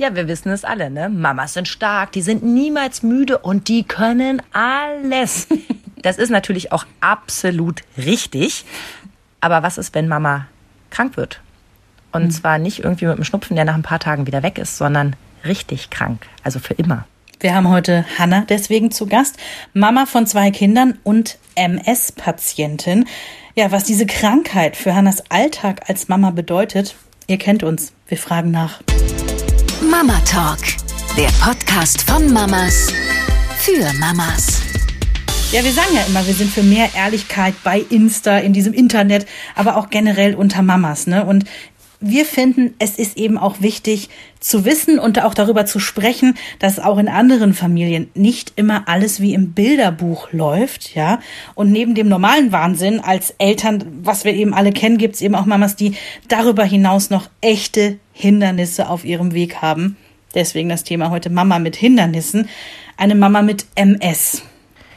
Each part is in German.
Ja, wir wissen es alle, ne? Mamas sind stark, die sind niemals müde und die können alles. Das ist natürlich auch absolut richtig. Aber was ist, wenn Mama krank wird? Und mhm. zwar nicht irgendwie mit einem Schnupfen, der nach ein paar Tagen wieder weg ist, sondern richtig krank, also für immer. Wir haben heute Hanna deswegen zu Gast, Mama von zwei Kindern und MS-Patientin. Ja, was diese Krankheit für Hannas Alltag als Mama bedeutet, ihr kennt uns. Wir fragen nach. Mama Talk, der Podcast von Mamas für Mamas. Ja, wir sagen ja immer, wir sind für mehr Ehrlichkeit bei Insta, in diesem Internet, aber auch generell unter Mamas. Ne? Und wir finden, es ist eben auch wichtig zu wissen und auch darüber zu sprechen, dass auch in anderen Familien nicht immer alles wie im Bilderbuch läuft, ja. Und neben dem normalen Wahnsinn als Eltern, was wir eben alle kennen, gibt es eben auch Mamas, die darüber hinaus noch echte Hindernisse auf ihrem Weg haben. Deswegen das Thema heute Mama mit Hindernissen. Eine Mama mit MS.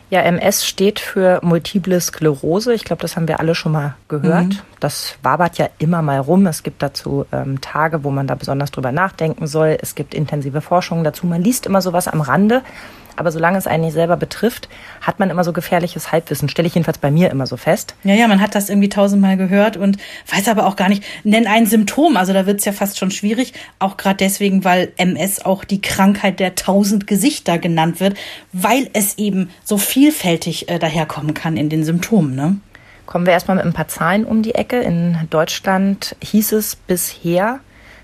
Ja, MS steht für Multiple Sklerose. Ich glaube, das haben wir alle schon mal gehört. Mhm. Das wabert ja immer mal rum. Es gibt dazu ähm, Tage, wo man da besonders drüber nachdenken soll. Es gibt intensive Forschungen dazu. Man liest immer sowas am Rande. Aber solange es einen nicht selber betrifft, hat man immer so gefährliches Halbwissen. Stelle ich jedenfalls bei mir immer so fest. Ja, ja, man hat das irgendwie tausendmal gehört und weiß aber auch gar nicht, nenn ein Symptom. Also da wird es ja fast schon schwierig. Auch gerade deswegen, weil MS auch die Krankheit der tausend Gesichter genannt wird, weil es eben so vielfältig äh, daherkommen kann in den Symptomen. Ne? Kommen wir erstmal mit ein paar Zahlen um die Ecke. In Deutschland hieß es bisher,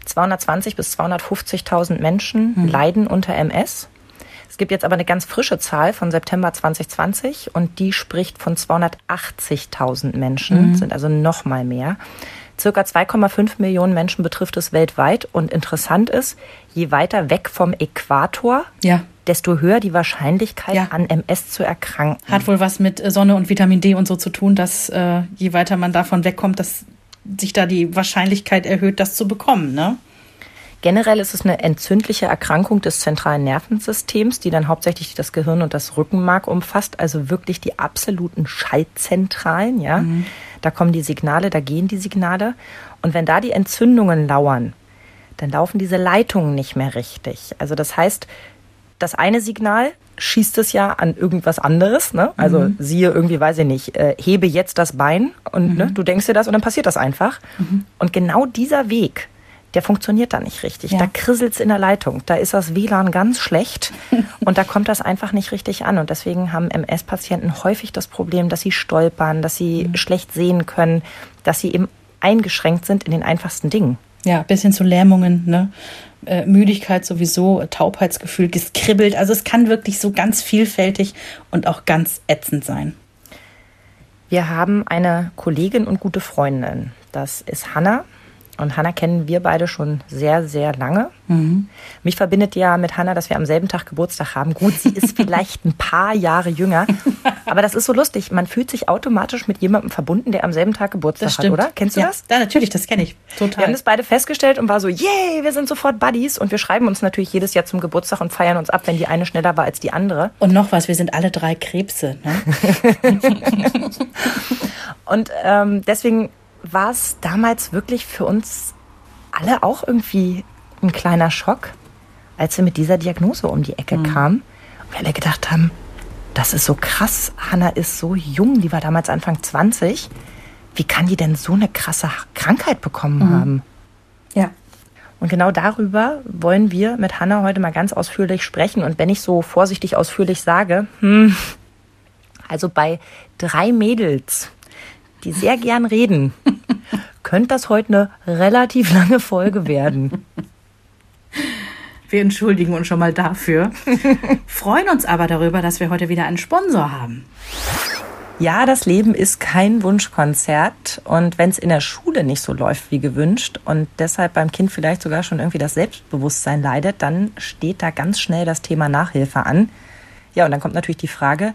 220 bis 250.000 Menschen hm. leiden unter MS gibt jetzt aber eine ganz frische Zahl von September 2020 und die spricht von 280.000 Menschen, mhm. sind also noch mal mehr. Circa 2,5 Millionen Menschen betrifft es weltweit und interessant ist, je weiter weg vom Äquator, ja. desto höher die Wahrscheinlichkeit ja. an MS zu erkranken. Hat wohl was mit Sonne und Vitamin D und so zu tun, dass äh, je weiter man davon wegkommt, dass sich da die Wahrscheinlichkeit erhöht, das zu bekommen, ne? Generell ist es eine entzündliche Erkrankung des zentralen Nervensystems, die dann hauptsächlich das Gehirn und das Rückenmark umfasst, also wirklich die absoluten Schaltzentralen, ja. Mhm. Da kommen die Signale, da gehen die Signale. Und wenn da die Entzündungen lauern, dann laufen diese Leitungen nicht mehr richtig. Also das heißt, das eine Signal schießt es ja an irgendwas anderes. Ne? Also mhm. siehe irgendwie, weiß ich nicht, äh, hebe jetzt das Bein und ne, mhm. ne, du denkst dir das und dann passiert das einfach. Mhm. Und genau dieser Weg, der funktioniert da nicht richtig. Ja. Da krisselt's in der Leitung. Da ist das WLAN ganz schlecht und da kommt das einfach nicht richtig an. Und deswegen haben MS-Patienten häufig das Problem, dass sie stolpern, dass sie mhm. schlecht sehen können, dass sie eben eingeschränkt sind in den einfachsten Dingen. Ja, bis hin zu Lähmungen, ne? Äh, Müdigkeit sowieso, Taubheitsgefühl, geskribbelt. Also es kann wirklich so ganz vielfältig und auch ganz ätzend sein. Wir haben eine Kollegin und gute Freundin. Das ist Hanna. Und Hanna kennen wir beide schon sehr, sehr lange. Mhm. Mich verbindet ja mit Hanna, dass wir am selben Tag Geburtstag haben. Gut, sie ist vielleicht ein paar Jahre jünger, aber das ist so lustig. Man fühlt sich automatisch mit jemandem verbunden, der am selben Tag Geburtstag hat, oder? Kennst du ja. das? Ja, natürlich, das kenne ich. Total. Wir haben das beide festgestellt und war so, yay, wir sind sofort Buddies. Und wir schreiben uns natürlich jedes Jahr zum Geburtstag und feiern uns ab, wenn die eine schneller war als die andere. Und noch was, wir sind alle drei Krebse. Ne? und ähm, deswegen war es damals wirklich für uns alle auch irgendwie ein kleiner Schock, als wir mit dieser Diagnose um die Ecke mhm. kamen. Und wir alle gedacht haben, das ist so krass. Hanna ist so jung, die war damals Anfang 20. Wie kann die denn so eine krasse Krankheit bekommen mhm. haben? Ja. Und genau darüber wollen wir mit Hanna heute mal ganz ausführlich sprechen. Und wenn ich so vorsichtig ausführlich sage, hm, also bei drei Mädels, die sehr gern reden, könnte das heute eine relativ lange Folge werden. Wir entschuldigen uns schon mal dafür, freuen uns aber darüber, dass wir heute wieder einen Sponsor haben. Ja, das Leben ist kein Wunschkonzert und wenn es in der Schule nicht so läuft wie gewünscht und deshalb beim Kind vielleicht sogar schon irgendwie das Selbstbewusstsein leidet, dann steht da ganz schnell das Thema Nachhilfe an. Ja, und dann kommt natürlich die Frage,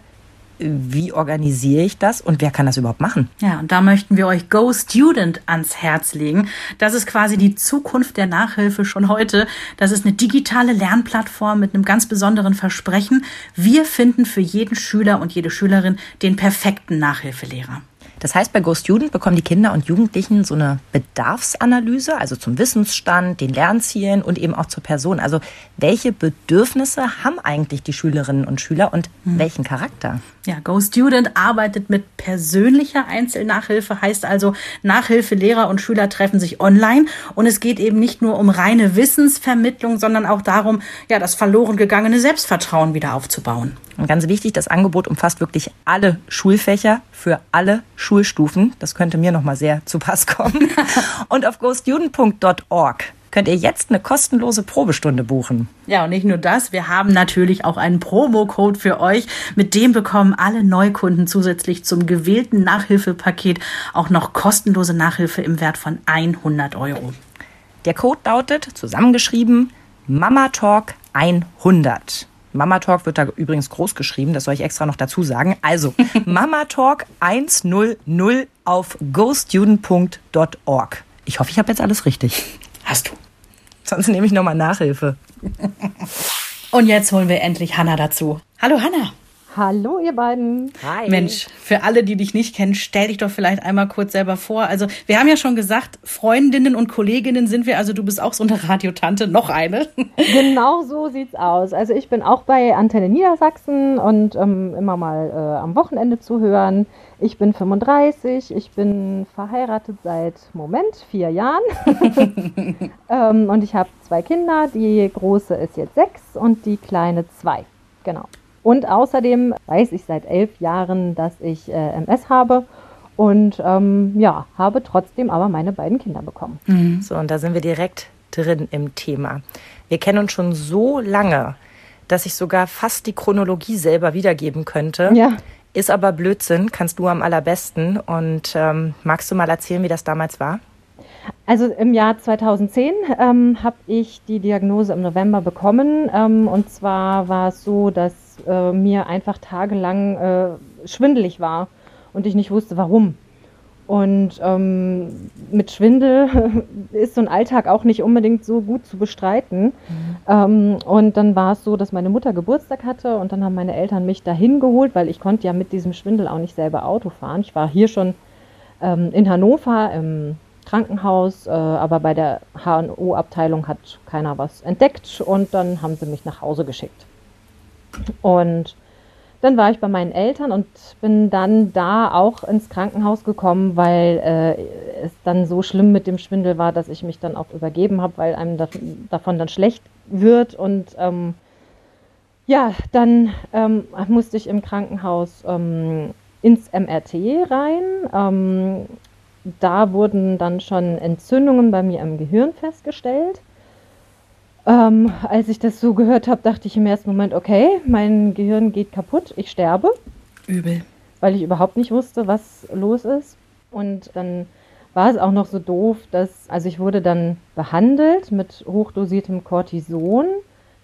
wie organisiere ich das und wer kann das überhaupt machen? Ja, und da möchten wir euch Go Student ans Herz legen. Das ist quasi die Zukunft der Nachhilfe schon heute. Das ist eine digitale Lernplattform mit einem ganz besonderen Versprechen. Wir finden für jeden Schüler und jede Schülerin den perfekten Nachhilfelehrer. Das heißt, bei Go Student bekommen die Kinder und Jugendlichen so eine Bedarfsanalyse, also zum Wissensstand, den Lernzielen und eben auch zur Person. Also welche Bedürfnisse haben eigentlich die Schülerinnen und Schüler und hm. welchen Charakter? Ja, Go Student arbeitet mit persönlicher Einzelnachhilfe, heißt also Nachhilfe, Lehrer und Schüler treffen sich online und es geht eben nicht nur um reine Wissensvermittlung, sondern auch darum, ja, das verloren gegangene Selbstvertrauen wieder aufzubauen. Und ganz wichtig, das Angebot umfasst wirklich alle Schulfächer für alle Schulstufen. Das könnte mir nochmal sehr zu Pass kommen. und auf gostudent.org könnt ihr jetzt eine kostenlose Probestunde buchen. Ja, und nicht nur das, wir haben natürlich auch einen Promocode für euch. Mit dem bekommen alle Neukunden zusätzlich zum gewählten Nachhilfepaket auch noch kostenlose Nachhilfe im Wert von 100 Euro. Der Code lautet, zusammengeschrieben, Mama Talk 100. Mama Talk wird da übrigens groß geschrieben, das soll ich extra noch dazu sagen. Also Mama Talk 100 auf gostudent.org. Ich hoffe, ich habe jetzt alles richtig. Hast du. Sonst nehme ich nochmal Nachhilfe. Und jetzt holen wir endlich Hanna dazu. Hallo Hanna. Hallo, ihr beiden. Hi. Mensch, für alle, die dich nicht kennen, stell dich doch vielleicht einmal kurz selber vor. Also, wir haben ja schon gesagt, Freundinnen und Kolleginnen sind wir. Also, du bist auch so eine Radiotante, noch eine. Genau so sieht's aus. Also, ich bin auch bei Antenne Niedersachsen und ähm, immer mal äh, am Wochenende zu hören. Ich bin 35, ich bin verheiratet seit, Moment, vier Jahren. ähm, und ich habe zwei Kinder. Die große ist jetzt sechs und die kleine zwei. Genau. Und außerdem weiß ich seit elf Jahren, dass ich äh, MS habe und ähm, ja, habe trotzdem aber meine beiden Kinder bekommen. Mhm. So, und da sind wir direkt drin im Thema. Wir kennen uns schon so lange, dass ich sogar fast die Chronologie selber wiedergeben könnte. Ja. Ist aber Blödsinn, kannst du am allerbesten. Und ähm, magst du mal erzählen, wie das damals war? Also im Jahr 2010 ähm, habe ich die Diagnose im November bekommen. Ähm, und zwar war es so, dass äh, mir einfach tagelang äh, schwindelig war und ich nicht wusste, warum. Und ähm, mit Schwindel ist so ein Alltag auch nicht unbedingt so gut zu bestreiten. Mhm. Ähm, und dann war es so, dass meine Mutter Geburtstag hatte und dann haben meine Eltern mich dahin geholt, weil ich konnte ja mit diesem Schwindel auch nicht selber Auto fahren. Ich war hier schon ähm, in Hannover im Krankenhaus, äh, aber bei der HNO-Abteilung hat keiner was entdeckt und dann haben sie mich nach Hause geschickt. Und dann war ich bei meinen Eltern und bin dann da auch ins Krankenhaus gekommen, weil äh, es dann so schlimm mit dem Schwindel war, dass ich mich dann auch übergeben habe, weil einem da, davon dann schlecht wird. Und ähm, ja, dann ähm, musste ich im Krankenhaus ähm, ins MRT rein. Ähm, da wurden dann schon Entzündungen bei mir im Gehirn festgestellt. Ähm, als ich das so gehört habe, dachte ich im ersten Moment, okay, mein Gehirn geht kaputt, ich sterbe. Übel. Weil ich überhaupt nicht wusste, was los ist. Und dann war es auch noch so doof, dass, also ich wurde dann behandelt mit hochdosiertem Cortison,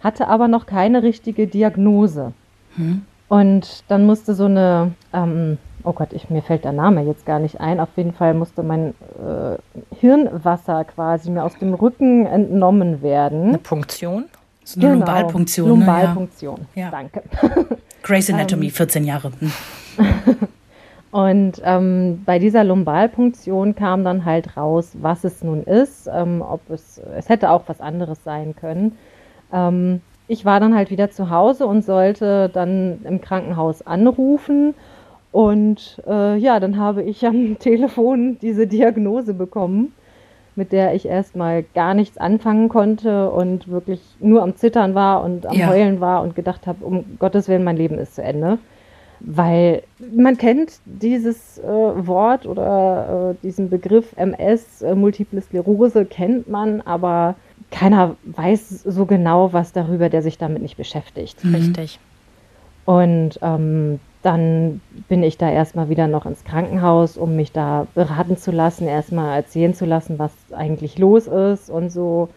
hatte aber noch keine richtige Diagnose. Hm. Und dann musste so eine ähm, oh Gott, ich, mir fällt der Name jetzt gar nicht ein. Auf jeden Fall musste mein äh, Hirnwasser quasi mir aus dem Rücken entnommen werden. Eine Punktion? So eine genau. Lumbalpunktion. Lumbalpunktion, ne? ja. danke. Grace Anatomy, 14 ähm. Jahre. Hm. Und ähm, bei dieser Lumbalpunktion kam dann halt raus, was es nun ist, ähm, ob es, es hätte auch was anderes sein können. Ähm, ich war dann halt wieder zu Hause und sollte dann im Krankenhaus anrufen und äh, ja, dann habe ich am Telefon diese Diagnose bekommen, mit der ich erstmal gar nichts anfangen konnte und wirklich nur am Zittern war und am ja. Heulen war und gedacht habe, um Gottes Willen, mein Leben ist zu Ende. Weil man kennt dieses äh, Wort oder äh, diesen Begriff MS, äh, Multiple Sklerose, kennt man, aber keiner weiß so genau was darüber, der sich damit nicht beschäftigt. Richtig. Und ähm, dann bin ich da erstmal wieder noch ins Krankenhaus, um mich da beraten zu lassen, erstmal erzählen zu lassen, was eigentlich los ist und so.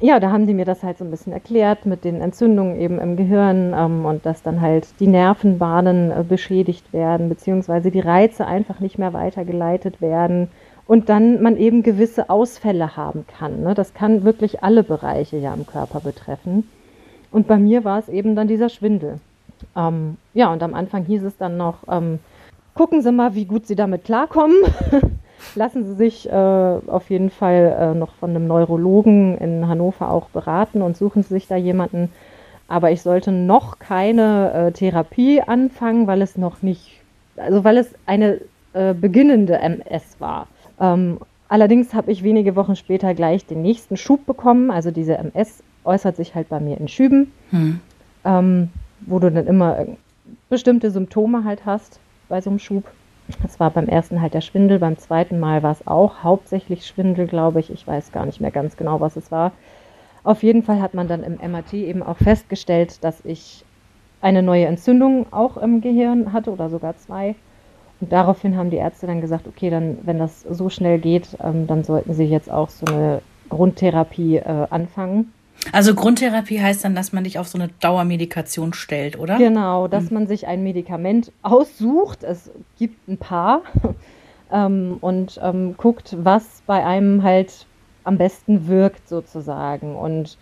Ja, da haben die mir das halt so ein bisschen erklärt mit den Entzündungen eben im Gehirn ähm, und dass dann halt die Nervenbahnen äh, beschädigt werden, beziehungsweise die Reize einfach nicht mehr weitergeleitet werden und dann man eben gewisse Ausfälle haben kann. Ne? Das kann wirklich alle Bereiche ja im Körper betreffen. Und bei mir war es eben dann dieser Schwindel. Ähm, ja, und am Anfang hieß es dann noch, ähm, gucken Sie mal, wie gut Sie damit klarkommen. Lassen Sie sich äh, auf jeden Fall äh, noch von einem Neurologen in Hannover auch beraten und suchen Sie sich da jemanden. Aber ich sollte noch keine äh, Therapie anfangen, weil es noch nicht, also weil es eine äh, beginnende MS war. Ähm, allerdings habe ich wenige Wochen später gleich den nächsten Schub bekommen. Also diese MS äußert sich halt bei mir in Schüben, hm. ähm, wo du dann immer bestimmte Symptome halt hast bei so einem Schub. Es war beim ersten halt der Schwindel, beim zweiten Mal war es auch hauptsächlich Schwindel, glaube ich. Ich weiß gar nicht mehr ganz genau, was es war. Auf jeden Fall hat man dann im MRT eben auch festgestellt, dass ich eine neue Entzündung auch im Gehirn hatte oder sogar zwei. Und daraufhin haben die Ärzte dann gesagt, okay, dann, wenn das so schnell geht, ähm, dann sollten sie jetzt auch so eine Grundtherapie äh, anfangen. Also Grundtherapie heißt dann, dass man dich auf so eine Dauermedikation stellt, oder? Genau, dass hm. man sich ein Medikament aussucht. Es gibt ein paar ähm, und ähm, guckt, was bei einem halt am besten wirkt sozusagen. Und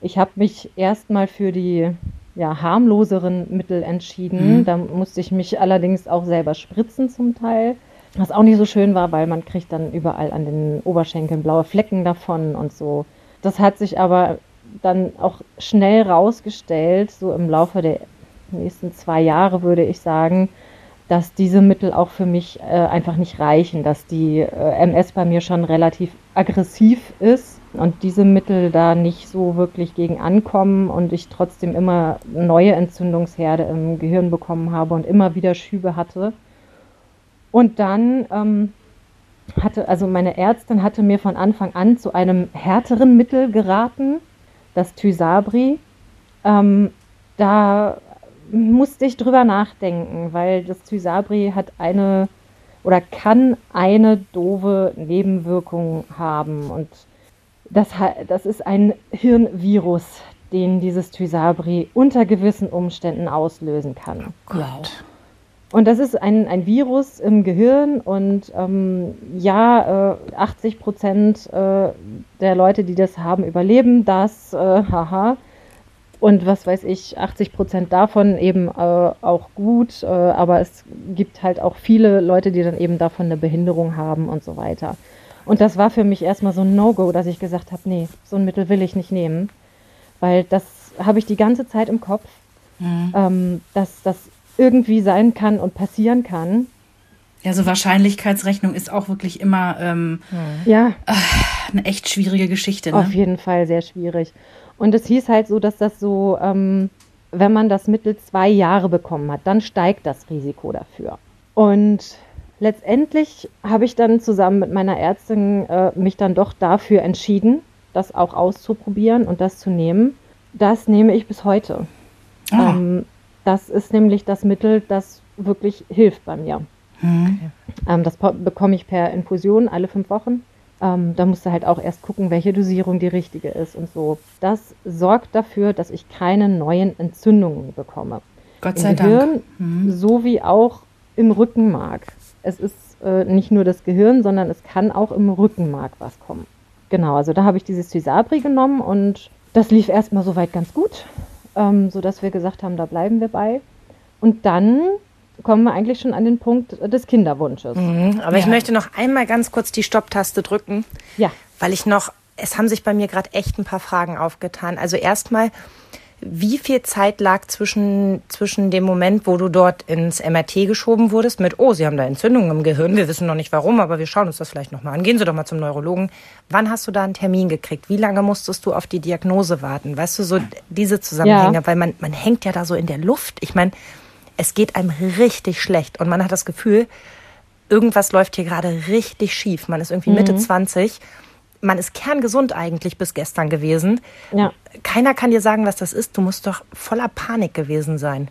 ich habe mich erstmal für die ja, harmloseren Mittel entschieden. Mhm. Da musste ich mich allerdings auch selber spritzen zum Teil. Was auch nicht so schön war, weil man kriegt dann überall an den Oberschenkeln blaue Flecken davon und so. Das hat sich aber dann auch schnell rausgestellt, so im Laufe der nächsten zwei Jahre würde ich sagen, dass diese Mittel auch für mich äh, einfach nicht reichen, dass die äh, MS bei mir schon relativ aggressiv ist und diese Mittel da nicht so wirklich gegen ankommen und ich trotzdem immer neue Entzündungsherde im Gehirn bekommen habe und immer wieder Schübe hatte. Und dann ähm, hatte, also meine Ärztin hatte mir von Anfang an zu einem härteren Mittel geraten, das Thysabri. Ähm, da musste ich drüber nachdenken, weil das Thysabri hat eine oder kann eine doofe Nebenwirkung haben. Und das, das ist ein Hirnvirus, den dieses Thysabri unter gewissen Umständen auslösen kann. Oh Gott. Und das ist ein, ein Virus im Gehirn und ähm, ja, äh, 80 Prozent äh, der Leute, die das haben, überleben das, äh, haha. Und was weiß ich, 80 Prozent davon eben äh, auch gut, äh, aber es gibt halt auch viele Leute, die dann eben davon eine Behinderung haben und so weiter. Und das war für mich erstmal so ein No-Go, dass ich gesagt habe, nee, so ein Mittel will ich nicht nehmen, weil das habe ich die ganze Zeit im Kopf, mhm. ähm, dass das irgendwie sein kann und passieren kann. Ja, so Wahrscheinlichkeitsrechnung ist auch wirklich immer ähm, ja. Äh, eine echt schwierige Geschichte. Ne? Auf jeden Fall sehr schwierig. Und es hieß halt so, dass das so, ähm, wenn man das Mittel zwei Jahre bekommen hat, dann steigt das Risiko dafür. Und letztendlich habe ich dann zusammen mit meiner Ärztin äh, mich dann doch dafür entschieden, das auch auszuprobieren und das zu nehmen. Das nehme ich bis heute. Ah. Ähm, das ist nämlich das Mittel, das wirklich hilft bei mir. Mhm. Ähm, das bekomme ich per Infusion alle fünf Wochen. Ähm, da musst du halt auch erst gucken, welche Dosierung die richtige ist und so. Das sorgt dafür, dass ich keine neuen Entzündungen bekomme. Gott sei Im Gehirn Dank. Mhm. sowie auch im Rückenmark. Es ist äh, nicht nur das Gehirn, sondern es kann auch im Rückenmark was kommen. Genau, also da habe ich dieses Tysabri genommen und das lief erstmal soweit ganz gut ähm, sodass wir gesagt haben, da bleiben wir bei. Und dann kommen wir eigentlich schon an den Punkt des Kinderwunsches. Mhm, aber ja. ich möchte noch einmal ganz kurz die Stopptaste drücken. Ja. Weil ich noch, es haben sich bei mir gerade echt ein paar Fragen aufgetan. Also erstmal, wie viel Zeit lag zwischen, zwischen dem Moment, wo du dort ins MRT geschoben wurdest, mit, oh, Sie haben da Entzündungen im Gehirn, wir wissen noch nicht warum, aber wir schauen uns das vielleicht nochmal an. Gehen Sie doch mal zum Neurologen. Wann hast du da einen Termin gekriegt? Wie lange musstest du auf die Diagnose warten? Weißt du, so diese Zusammenhänge, ja. weil man, man hängt ja da so in der Luft. Ich meine, es geht einem richtig schlecht und man hat das Gefühl, irgendwas läuft hier gerade richtig schief. Man ist irgendwie mhm. Mitte 20 man ist kerngesund eigentlich bis gestern gewesen. Ja. Keiner kann dir sagen, was das ist. Du musst doch voller Panik gewesen sein.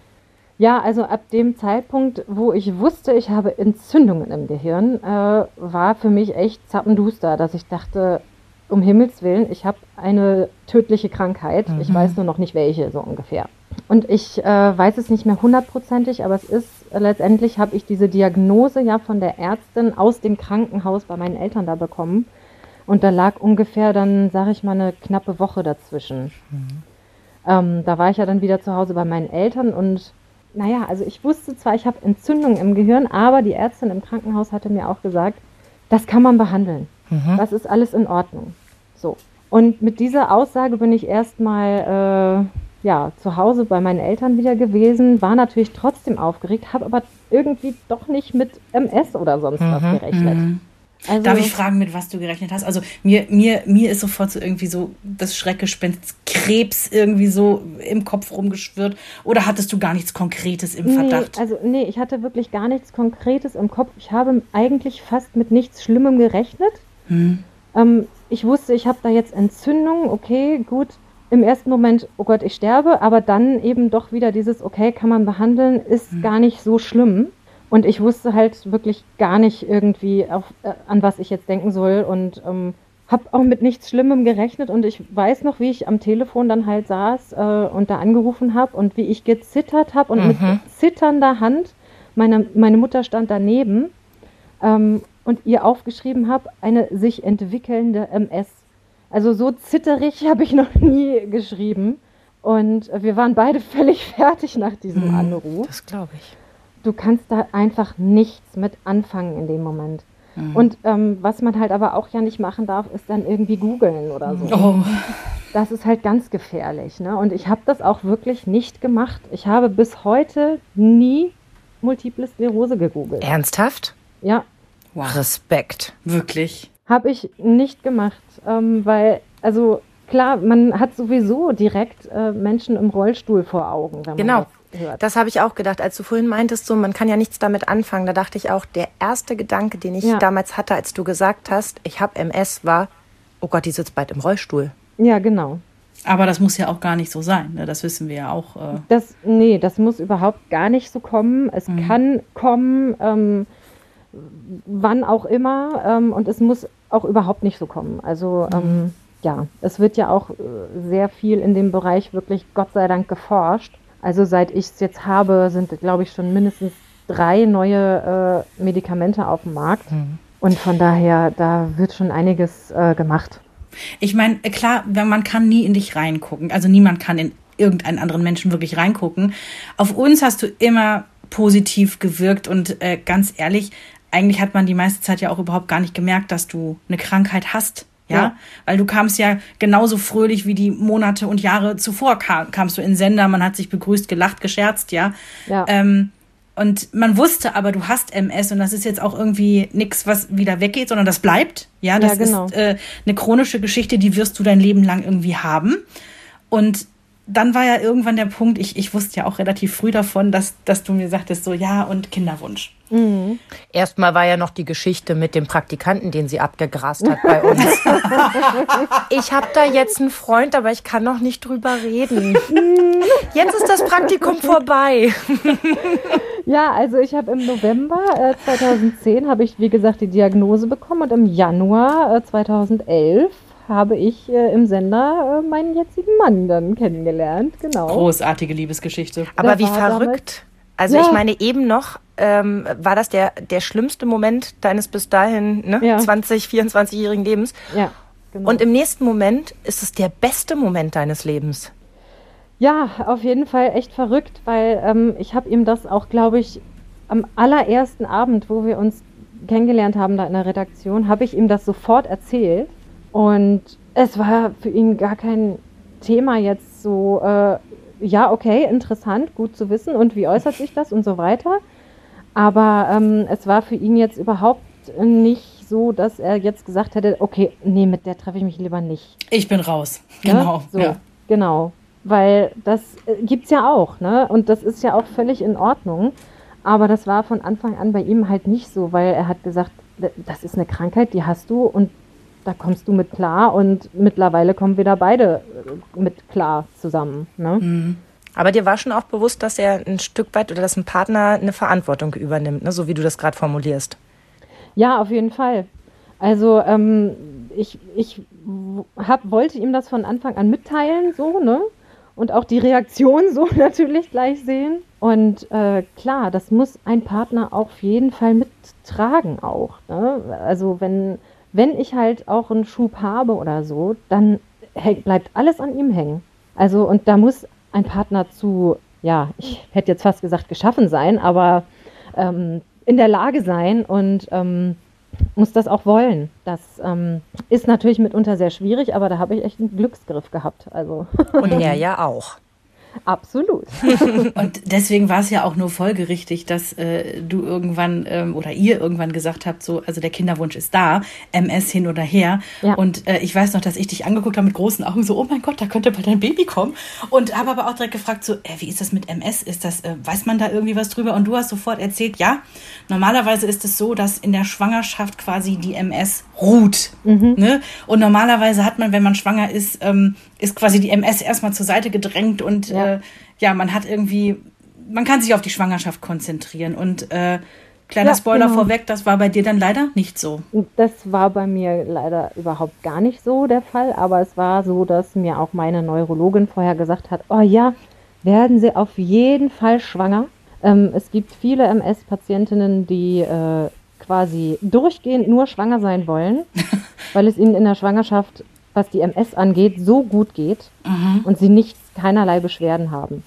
Ja, also ab dem Zeitpunkt, wo ich wusste, ich habe Entzündungen im Gehirn, äh, war für mich echt zappenduster, dass ich dachte, um Himmels Willen, ich habe eine tödliche Krankheit. Mhm. Ich weiß nur noch nicht welche, so ungefähr. Und ich äh, weiß es nicht mehr hundertprozentig, aber es ist letztendlich habe ich diese Diagnose ja von der Ärztin aus dem Krankenhaus bei meinen Eltern da bekommen. Und da lag ungefähr dann, sage ich mal, eine knappe Woche dazwischen. Mhm. Ähm, da war ich ja dann wieder zu Hause bei meinen Eltern und naja, also ich wusste zwar, ich habe Entzündung im Gehirn, aber die Ärztin im Krankenhaus hatte mir auch gesagt, das kann man behandeln. Mhm. Das ist alles in Ordnung. So. Und mit dieser Aussage bin ich erstmal äh, ja, zu Hause bei meinen Eltern wieder gewesen, war natürlich trotzdem aufgeregt, habe aber irgendwie doch nicht mit MS oder sonst mhm. was gerechnet. Mhm. Also, Darf ich fragen, mit was du gerechnet hast? Also mir, mir, mir ist sofort so irgendwie so das Schreckgespenst Krebs irgendwie so im Kopf rumgeschwirrt. Oder hattest du gar nichts Konkretes im Verdacht? Nee, also nee, ich hatte wirklich gar nichts Konkretes im Kopf. Ich habe eigentlich fast mit nichts Schlimmem gerechnet. Hm. Ähm, ich wusste, ich habe da jetzt Entzündung, okay, gut. Im ersten Moment, oh Gott, ich sterbe, aber dann eben doch wieder dieses, okay, kann man behandeln, ist hm. gar nicht so schlimm. Und ich wusste halt wirklich gar nicht irgendwie, auf, äh, an was ich jetzt denken soll und ähm, habe auch mit nichts Schlimmem gerechnet. Und ich weiß noch, wie ich am Telefon dann halt saß äh, und da angerufen habe und wie ich gezittert habe und mhm. mit zitternder Hand, meine, meine Mutter stand daneben ähm, und ihr aufgeschrieben habe, eine sich entwickelnde MS. Also so zitterig habe ich noch nie geschrieben. Und wir waren beide völlig fertig nach diesem mhm, Anruf. Das glaube ich du kannst da einfach nichts mit anfangen in dem Moment. Mhm. Und ähm, was man halt aber auch ja nicht machen darf, ist dann irgendwie googeln oder so. Oh. Das ist halt ganz gefährlich. Ne? Und ich habe das auch wirklich nicht gemacht. Ich habe bis heute nie Multiple Sklerose gegoogelt. Ernsthaft? Ja. Wow. Respekt. Wirklich? Habe ich nicht gemacht, ähm, weil, also klar, man hat sowieso direkt äh, Menschen im Rollstuhl vor Augen. genau. Hört. Das habe ich auch gedacht, als du vorhin meintest, so man kann ja nichts damit anfangen. Da dachte ich auch, der erste Gedanke, den ich ja. damals hatte, als du gesagt hast, ich habe MS, war, oh Gott, die sitzt bald im Rollstuhl. Ja, genau. Aber das muss ja auch gar nicht so sein. Ne? Das wissen wir ja auch. Äh das, nee, das muss überhaupt gar nicht so kommen. Es mhm. kann kommen, ähm, wann auch immer. Ähm, und es muss auch überhaupt nicht so kommen. Also mhm. ähm, ja, es wird ja auch äh, sehr viel in dem Bereich wirklich Gott sei Dank geforscht. Also seit ich es jetzt habe, sind, glaube ich, schon mindestens drei neue äh, Medikamente auf dem Markt. Mhm. Und von daher, da wird schon einiges äh, gemacht. Ich meine, klar, man kann nie in dich reingucken. Also niemand kann in irgendeinen anderen Menschen wirklich reingucken. Auf uns hast du immer positiv gewirkt und äh, ganz ehrlich, eigentlich hat man die meiste Zeit ja auch überhaupt gar nicht gemerkt, dass du eine Krankheit hast. Ja? ja? Weil du kamst ja genauso fröhlich wie die Monate und Jahre zuvor kam, kamst du in Sender, man hat sich begrüßt, gelacht, gescherzt, ja. ja. Ähm, und man wusste aber, du hast MS und das ist jetzt auch irgendwie nichts, was wieder weggeht, sondern das bleibt. Ja, das ja, genau. ist äh, eine chronische Geschichte, die wirst du dein Leben lang irgendwie haben. Und dann war ja irgendwann der Punkt, ich, ich wusste ja auch relativ früh davon, dass, dass du mir sagtest, so ja und Kinderwunsch. Mhm. Erstmal war ja noch die Geschichte mit dem Praktikanten, den sie abgegrast hat bei uns. ich habe da jetzt einen Freund, aber ich kann noch nicht drüber reden. Jetzt ist das Praktikum vorbei. ja, also ich habe im November äh, 2010 habe ich wie gesagt die Diagnose bekommen und im Januar äh, 2011 habe ich äh, im Sender äh, meinen jetzigen Mann dann kennengelernt. Genau. Großartige Liebesgeschichte. Aber wie verrückt. Also ja. ich meine, eben noch ähm, war das der, der schlimmste Moment deines bis dahin ne, ja. 20, 24-jährigen Lebens. Ja, genau. Und im nächsten Moment ist es der beste Moment deines Lebens. Ja, auf jeden Fall echt verrückt, weil ähm, ich habe ihm das auch, glaube ich, am allerersten Abend, wo wir uns kennengelernt haben da in der Redaktion, habe ich ihm das sofort erzählt. Und es war für ihn gar kein Thema jetzt so, äh, ja, okay, interessant, gut zu wissen und wie äußert sich das und so weiter. Aber ähm, es war für ihn jetzt überhaupt nicht so, dass er jetzt gesagt hätte, okay, nee, mit der treffe ich mich lieber nicht. Ich bin raus. Ne? Genau. Ne? So, ja. Genau. Weil das äh, gibt es ja auch, ne? Und das ist ja auch völlig in Ordnung. Aber das war von Anfang an bei ihm halt nicht so, weil er hat gesagt, das ist eine Krankheit, die hast du und da kommst du mit klar und mittlerweile kommen wir da beide äh, mit klar zusammen. Ne? Mhm. Aber dir war schon auch bewusst, dass er ein Stück weit oder dass ein Partner eine Verantwortung übernimmt, ne? so wie du das gerade formulierst. Ja, auf jeden Fall. Also ähm, ich, ich hab, wollte ihm das von Anfang an mitteilen, so, ne? Und auch die Reaktion so natürlich gleich sehen. Und äh, klar, das muss ein Partner auf jeden Fall mittragen auch. Ne? Also wenn wenn ich halt auch einen Schub habe oder so, dann bleibt alles an ihm hängen. Also, und da muss ein Partner zu ja, ich hätte jetzt fast gesagt, geschaffen sein, aber ähm, in der Lage sein und ähm, muss das auch wollen. Das ähm, ist natürlich mitunter sehr schwierig, aber da habe ich echt einen Glücksgriff gehabt. Also. Und er ja auch. Absolut. und deswegen war es ja auch nur folgerichtig, dass äh, du irgendwann ähm, oder ihr irgendwann gesagt habt, so, also der Kinderwunsch ist da, MS hin oder her. Ja. Und äh, ich weiß noch, dass ich dich angeguckt habe mit großen Augen, so, oh mein Gott, da könnte bald ein Baby kommen. Und habe aber auch direkt gefragt, so, äh, wie ist das mit MS? Ist das, äh, weiß man da irgendwie was drüber? Und du hast sofort erzählt, ja, normalerweise ist es so, dass in der Schwangerschaft quasi die MS ruht. Mhm. Ne? Und normalerweise hat man, wenn man schwanger ist, ähm, ist quasi die MS erstmal zur Seite gedrängt und ja. Äh, ja, man hat irgendwie, man kann sich auf die Schwangerschaft konzentrieren. Und äh, kleiner ja, Spoiler genau. vorweg, das war bei dir dann leider nicht so. Das war bei mir leider überhaupt gar nicht so der Fall, aber es war so, dass mir auch meine Neurologin vorher gesagt hat, oh ja, werden Sie auf jeden Fall schwanger. Ähm, es gibt viele MS-Patientinnen, die äh, quasi durchgehend nur schwanger sein wollen, weil es ihnen in der Schwangerschaft was die MS angeht, so gut geht mhm. und sie nichts, keinerlei Beschwerden haben.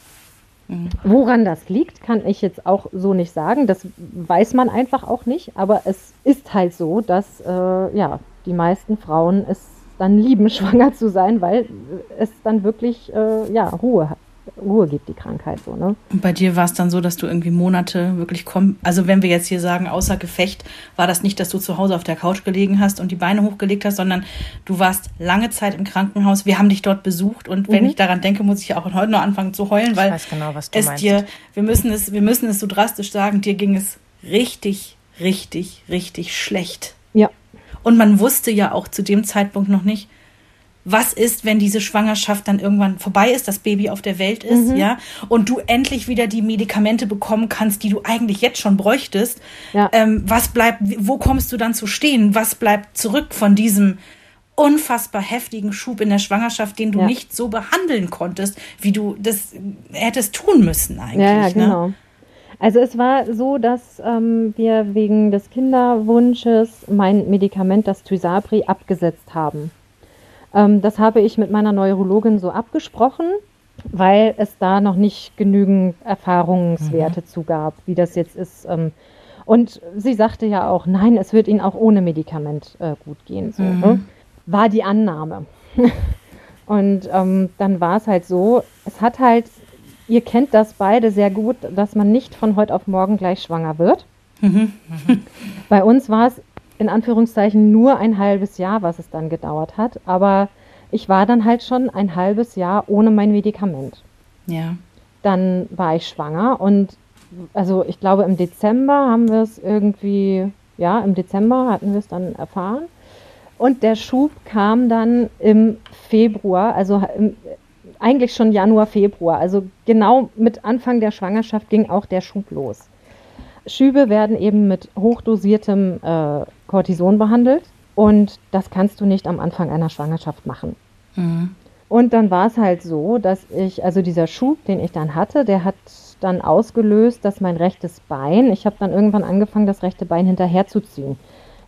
Mhm. Woran das liegt, kann ich jetzt auch so nicht sagen. Das weiß man einfach auch nicht. Aber es ist halt so, dass äh, ja, die meisten Frauen es dann lieben, schwanger zu sein, weil es dann wirklich äh, ja, Ruhe hat. Ruhe gibt, die Krankheit so, ne? Und bei dir war es dann so, dass du irgendwie Monate wirklich komm, also wenn wir jetzt hier sagen, außer Gefecht, war das nicht, dass du zu Hause auf der Couch gelegen hast und die Beine hochgelegt hast, sondern du warst lange Zeit im Krankenhaus. Wir haben dich dort besucht und wenn mhm. ich daran denke, muss ich auch heute noch anfangen zu heulen, weil genau, es meinst. dir, wir müssen es, wir müssen es so drastisch sagen, dir ging es richtig, richtig, richtig schlecht. Ja. Und man wusste ja auch zu dem Zeitpunkt noch nicht, was ist, wenn diese Schwangerschaft dann irgendwann vorbei ist, das Baby auf der Welt ist, mhm. ja, und du endlich wieder die Medikamente bekommen kannst, die du eigentlich jetzt schon bräuchtest. Ja. Ähm, was bleibt, wo kommst du dann zu stehen? Was bleibt zurück von diesem unfassbar heftigen Schub in der Schwangerschaft, den du ja. nicht so behandeln konntest, wie du das hättest tun müssen eigentlich. Ja, ja ne? genau. Ne? Also es war so, dass ähm, wir wegen des Kinderwunsches mein Medikament, das Tysabri, abgesetzt haben. Ähm, das habe ich mit meiner Neurologin so abgesprochen, weil es da noch nicht genügend Erfahrungswerte mhm. zu gab, wie das jetzt ist. Ähm, und sie sagte ja auch, nein, es wird Ihnen auch ohne Medikament äh, gut gehen. So, mhm. ne? War die Annahme. und ähm, dann war es halt so, es hat halt, ihr kennt das beide sehr gut, dass man nicht von heute auf morgen gleich schwanger wird. Mhm. Bei uns war es in Anführungszeichen nur ein halbes Jahr, was es dann gedauert hat. Aber ich war dann halt schon ein halbes Jahr ohne mein Medikament. Ja. Dann war ich schwanger und also ich glaube im Dezember haben wir es irgendwie, ja, im Dezember hatten wir es dann erfahren. Und der Schub kam dann im Februar, also im, eigentlich schon Januar, Februar. Also genau mit Anfang der Schwangerschaft ging auch der Schub los. Schübe werden eben mit hochdosiertem äh, Cortison behandelt und das kannst du nicht am Anfang einer Schwangerschaft machen. Mhm. Und dann war es halt so, dass ich, also dieser Schub, den ich dann hatte, der hat dann ausgelöst, dass mein rechtes Bein, ich habe dann irgendwann angefangen, das rechte Bein hinterherzuziehen.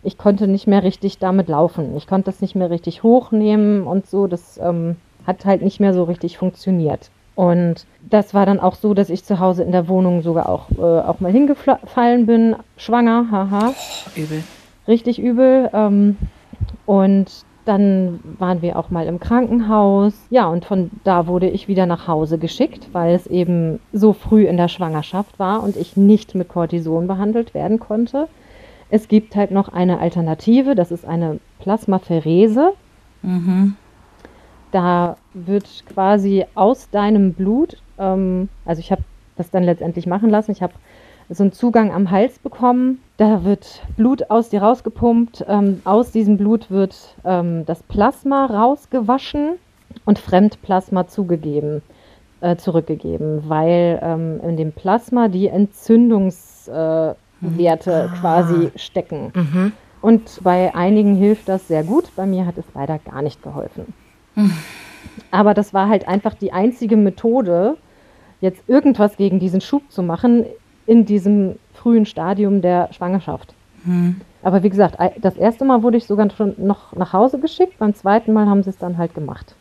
Ich konnte nicht mehr richtig damit laufen. Ich konnte das nicht mehr richtig hochnehmen und so. Das ähm, hat halt nicht mehr so richtig funktioniert. Und das war dann auch so, dass ich zu Hause in der Wohnung sogar auch, äh, auch mal hingefallen bin, schwanger, haha. Oh, übel. Richtig übel. Ähm, und dann waren wir auch mal im Krankenhaus. Ja, und von da wurde ich wieder nach Hause geschickt, weil es eben so früh in der Schwangerschaft war und ich nicht mit Cortison behandelt werden konnte. Es gibt halt noch eine Alternative, das ist eine Plasmapherese. Mhm. Da wird quasi aus deinem Blut, ähm, also ich habe das dann letztendlich machen lassen, ich habe so einen Zugang am Hals bekommen. Da wird Blut aus dir rausgepumpt. Ähm, aus diesem Blut wird ähm, das Plasma rausgewaschen und Fremdplasma zugegeben, äh, zurückgegeben, weil ähm, in dem Plasma die Entzündungswerte äh, quasi stecken. Mhm. Und bei einigen hilft das sehr gut. Bei mir hat es leider gar nicht geholfen. Aber das war halt einfach die einzige Methode, jetzt irgendwas gegen diesen Schub zu machen in diesem frühen Stadium der Schwangerschaft. Mhm. Aber wie gesagt, das erste Mal wurde ich sogar schon noch nach Hause geschickt, beim zweiten Mal haben sie es dann halt gemacht.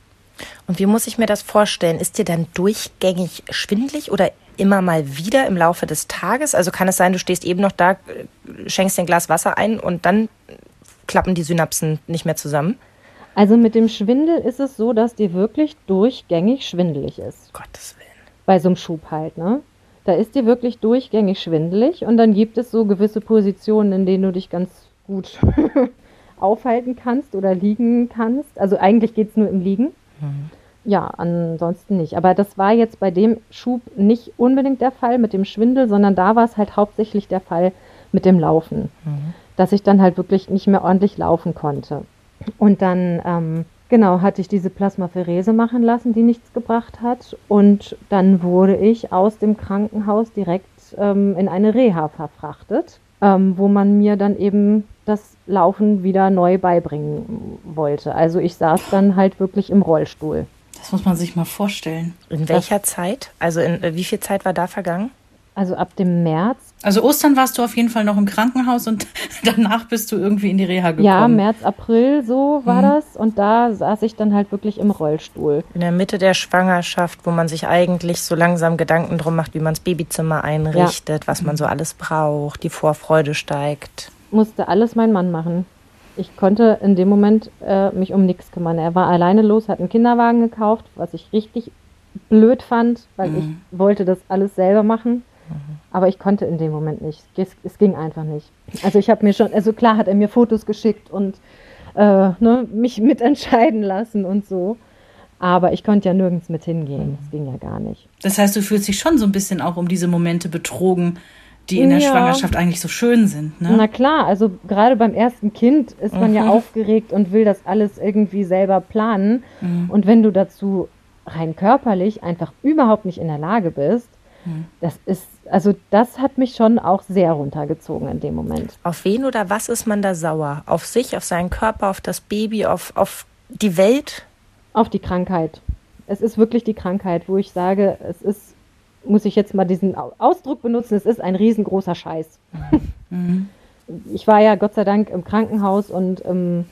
Und wie muss ich mir das vorstellen? Ist dir dann durchgängig schwindlig oder immer mal wieder im Laufe des Tages? Also kann es sein, du stehst eben noch da, äh, schenkst dir ein Glas Wasser ein und dann klappen die Synapsen nicht mehr zusammen? Also mit dem Schwindel ist es so, dass dir wirklich durchgängig schwindelig ist. Gottes Willen. Bei so einem Schub halt, ne? Da ist dir wirklich durchgängig schwindelig und dann gibt es so gewisse Positionen, in denen du dich ganz gut aufhalten kannst oder liegen kannst. Also eigentlich geht es nur im Liegen. Mhm. Ja, ansonsten nicht. Aber das war jetzt bei dem Schub nicht unbedingt der Fall mit dem Schwindel, sondern da war es halt hauptsächlich der Fall mit dem Laufen. Mhm. Dass ich dann halt wirklich nicht mehr ordentlich laufen konnte. Und dann, ähm, genau, hatte ich diese Plasmapherese machen lassen, die nichts gebracht hat. Und dann wurde ich aus dem Krankenhaus direkt ähm, in eine Reha verfrachtet, ähm, wo man mir dann eben das Laufen wieder neu beibringen wollte. Also ich saß dann halt wirklich im Rollstuhl. Das muss man sich mal vorstellen. In welcher das, Zeit? Also in, äh, wie viel Zeit war da vergangen? Also ab dem März. Also Ostern warst du auf jeden Fall noch im Krankenhaus und danach bist du irgendwie in die Reha gekommen. Ja, März, April, so war mhm. das. Und da saß ich dann halt wirklich im Rollstuhl. In der Mitte der Schwangerschaft, wo man sich eigentlich so langsam Gedanken drum macht, wie man das Babyzimmer einrichtet, ja. was man so alles braucht, die Vorfreude steigt. Musste alles mein Mann machen. Ich konnte in dem Moment äh, mich um nichts kümmern. Er war alleine los, hat einen Kinderwagen gekauft, was ich richtig blöd fand, weil mhm. ich wollte das alles selber machen. Aber ich konnte in dem Moment nicht. Es, es ging einfach nicht. Also ich habe mir schon, also klar hat er mir Fotos geschickt und äh, ne, mich mitentscheiden lassen und so. Aber ich konnte ja nirgends mit hingehen. Das ging ja gar nicht. Das heißt, du fühlst dich schon so ein bisschen auch um diese Momente betrogen, die in der ja. Schwangerschaft eigentlich so schön sind. Ne? Na klar, also gerade beim ersten Kind ist man mhm. ja aufgeregt und will das alles irgendwie selber planen. Mhm. Und wenn du dazu rein körperlich einfach überhaupt nicht in der Lage bist, mhm. das ist also das hat mich schon auch sehr runtergezogen in dem Moment. Auf wen oder was ist man da sauer? Auf sich, auf seinen Körper, auf das Baby, auf, auf die Welt? Auf die Krankheit. Es ist wirklich die Krankheit, wo ich sage, es ist, muss ich jetzt mal diesen Ausdruck benutzen, es ist ein riesengroßer Scheiß. Mhm. Ich war ja Gott sei Dank im Krankenhaus und im,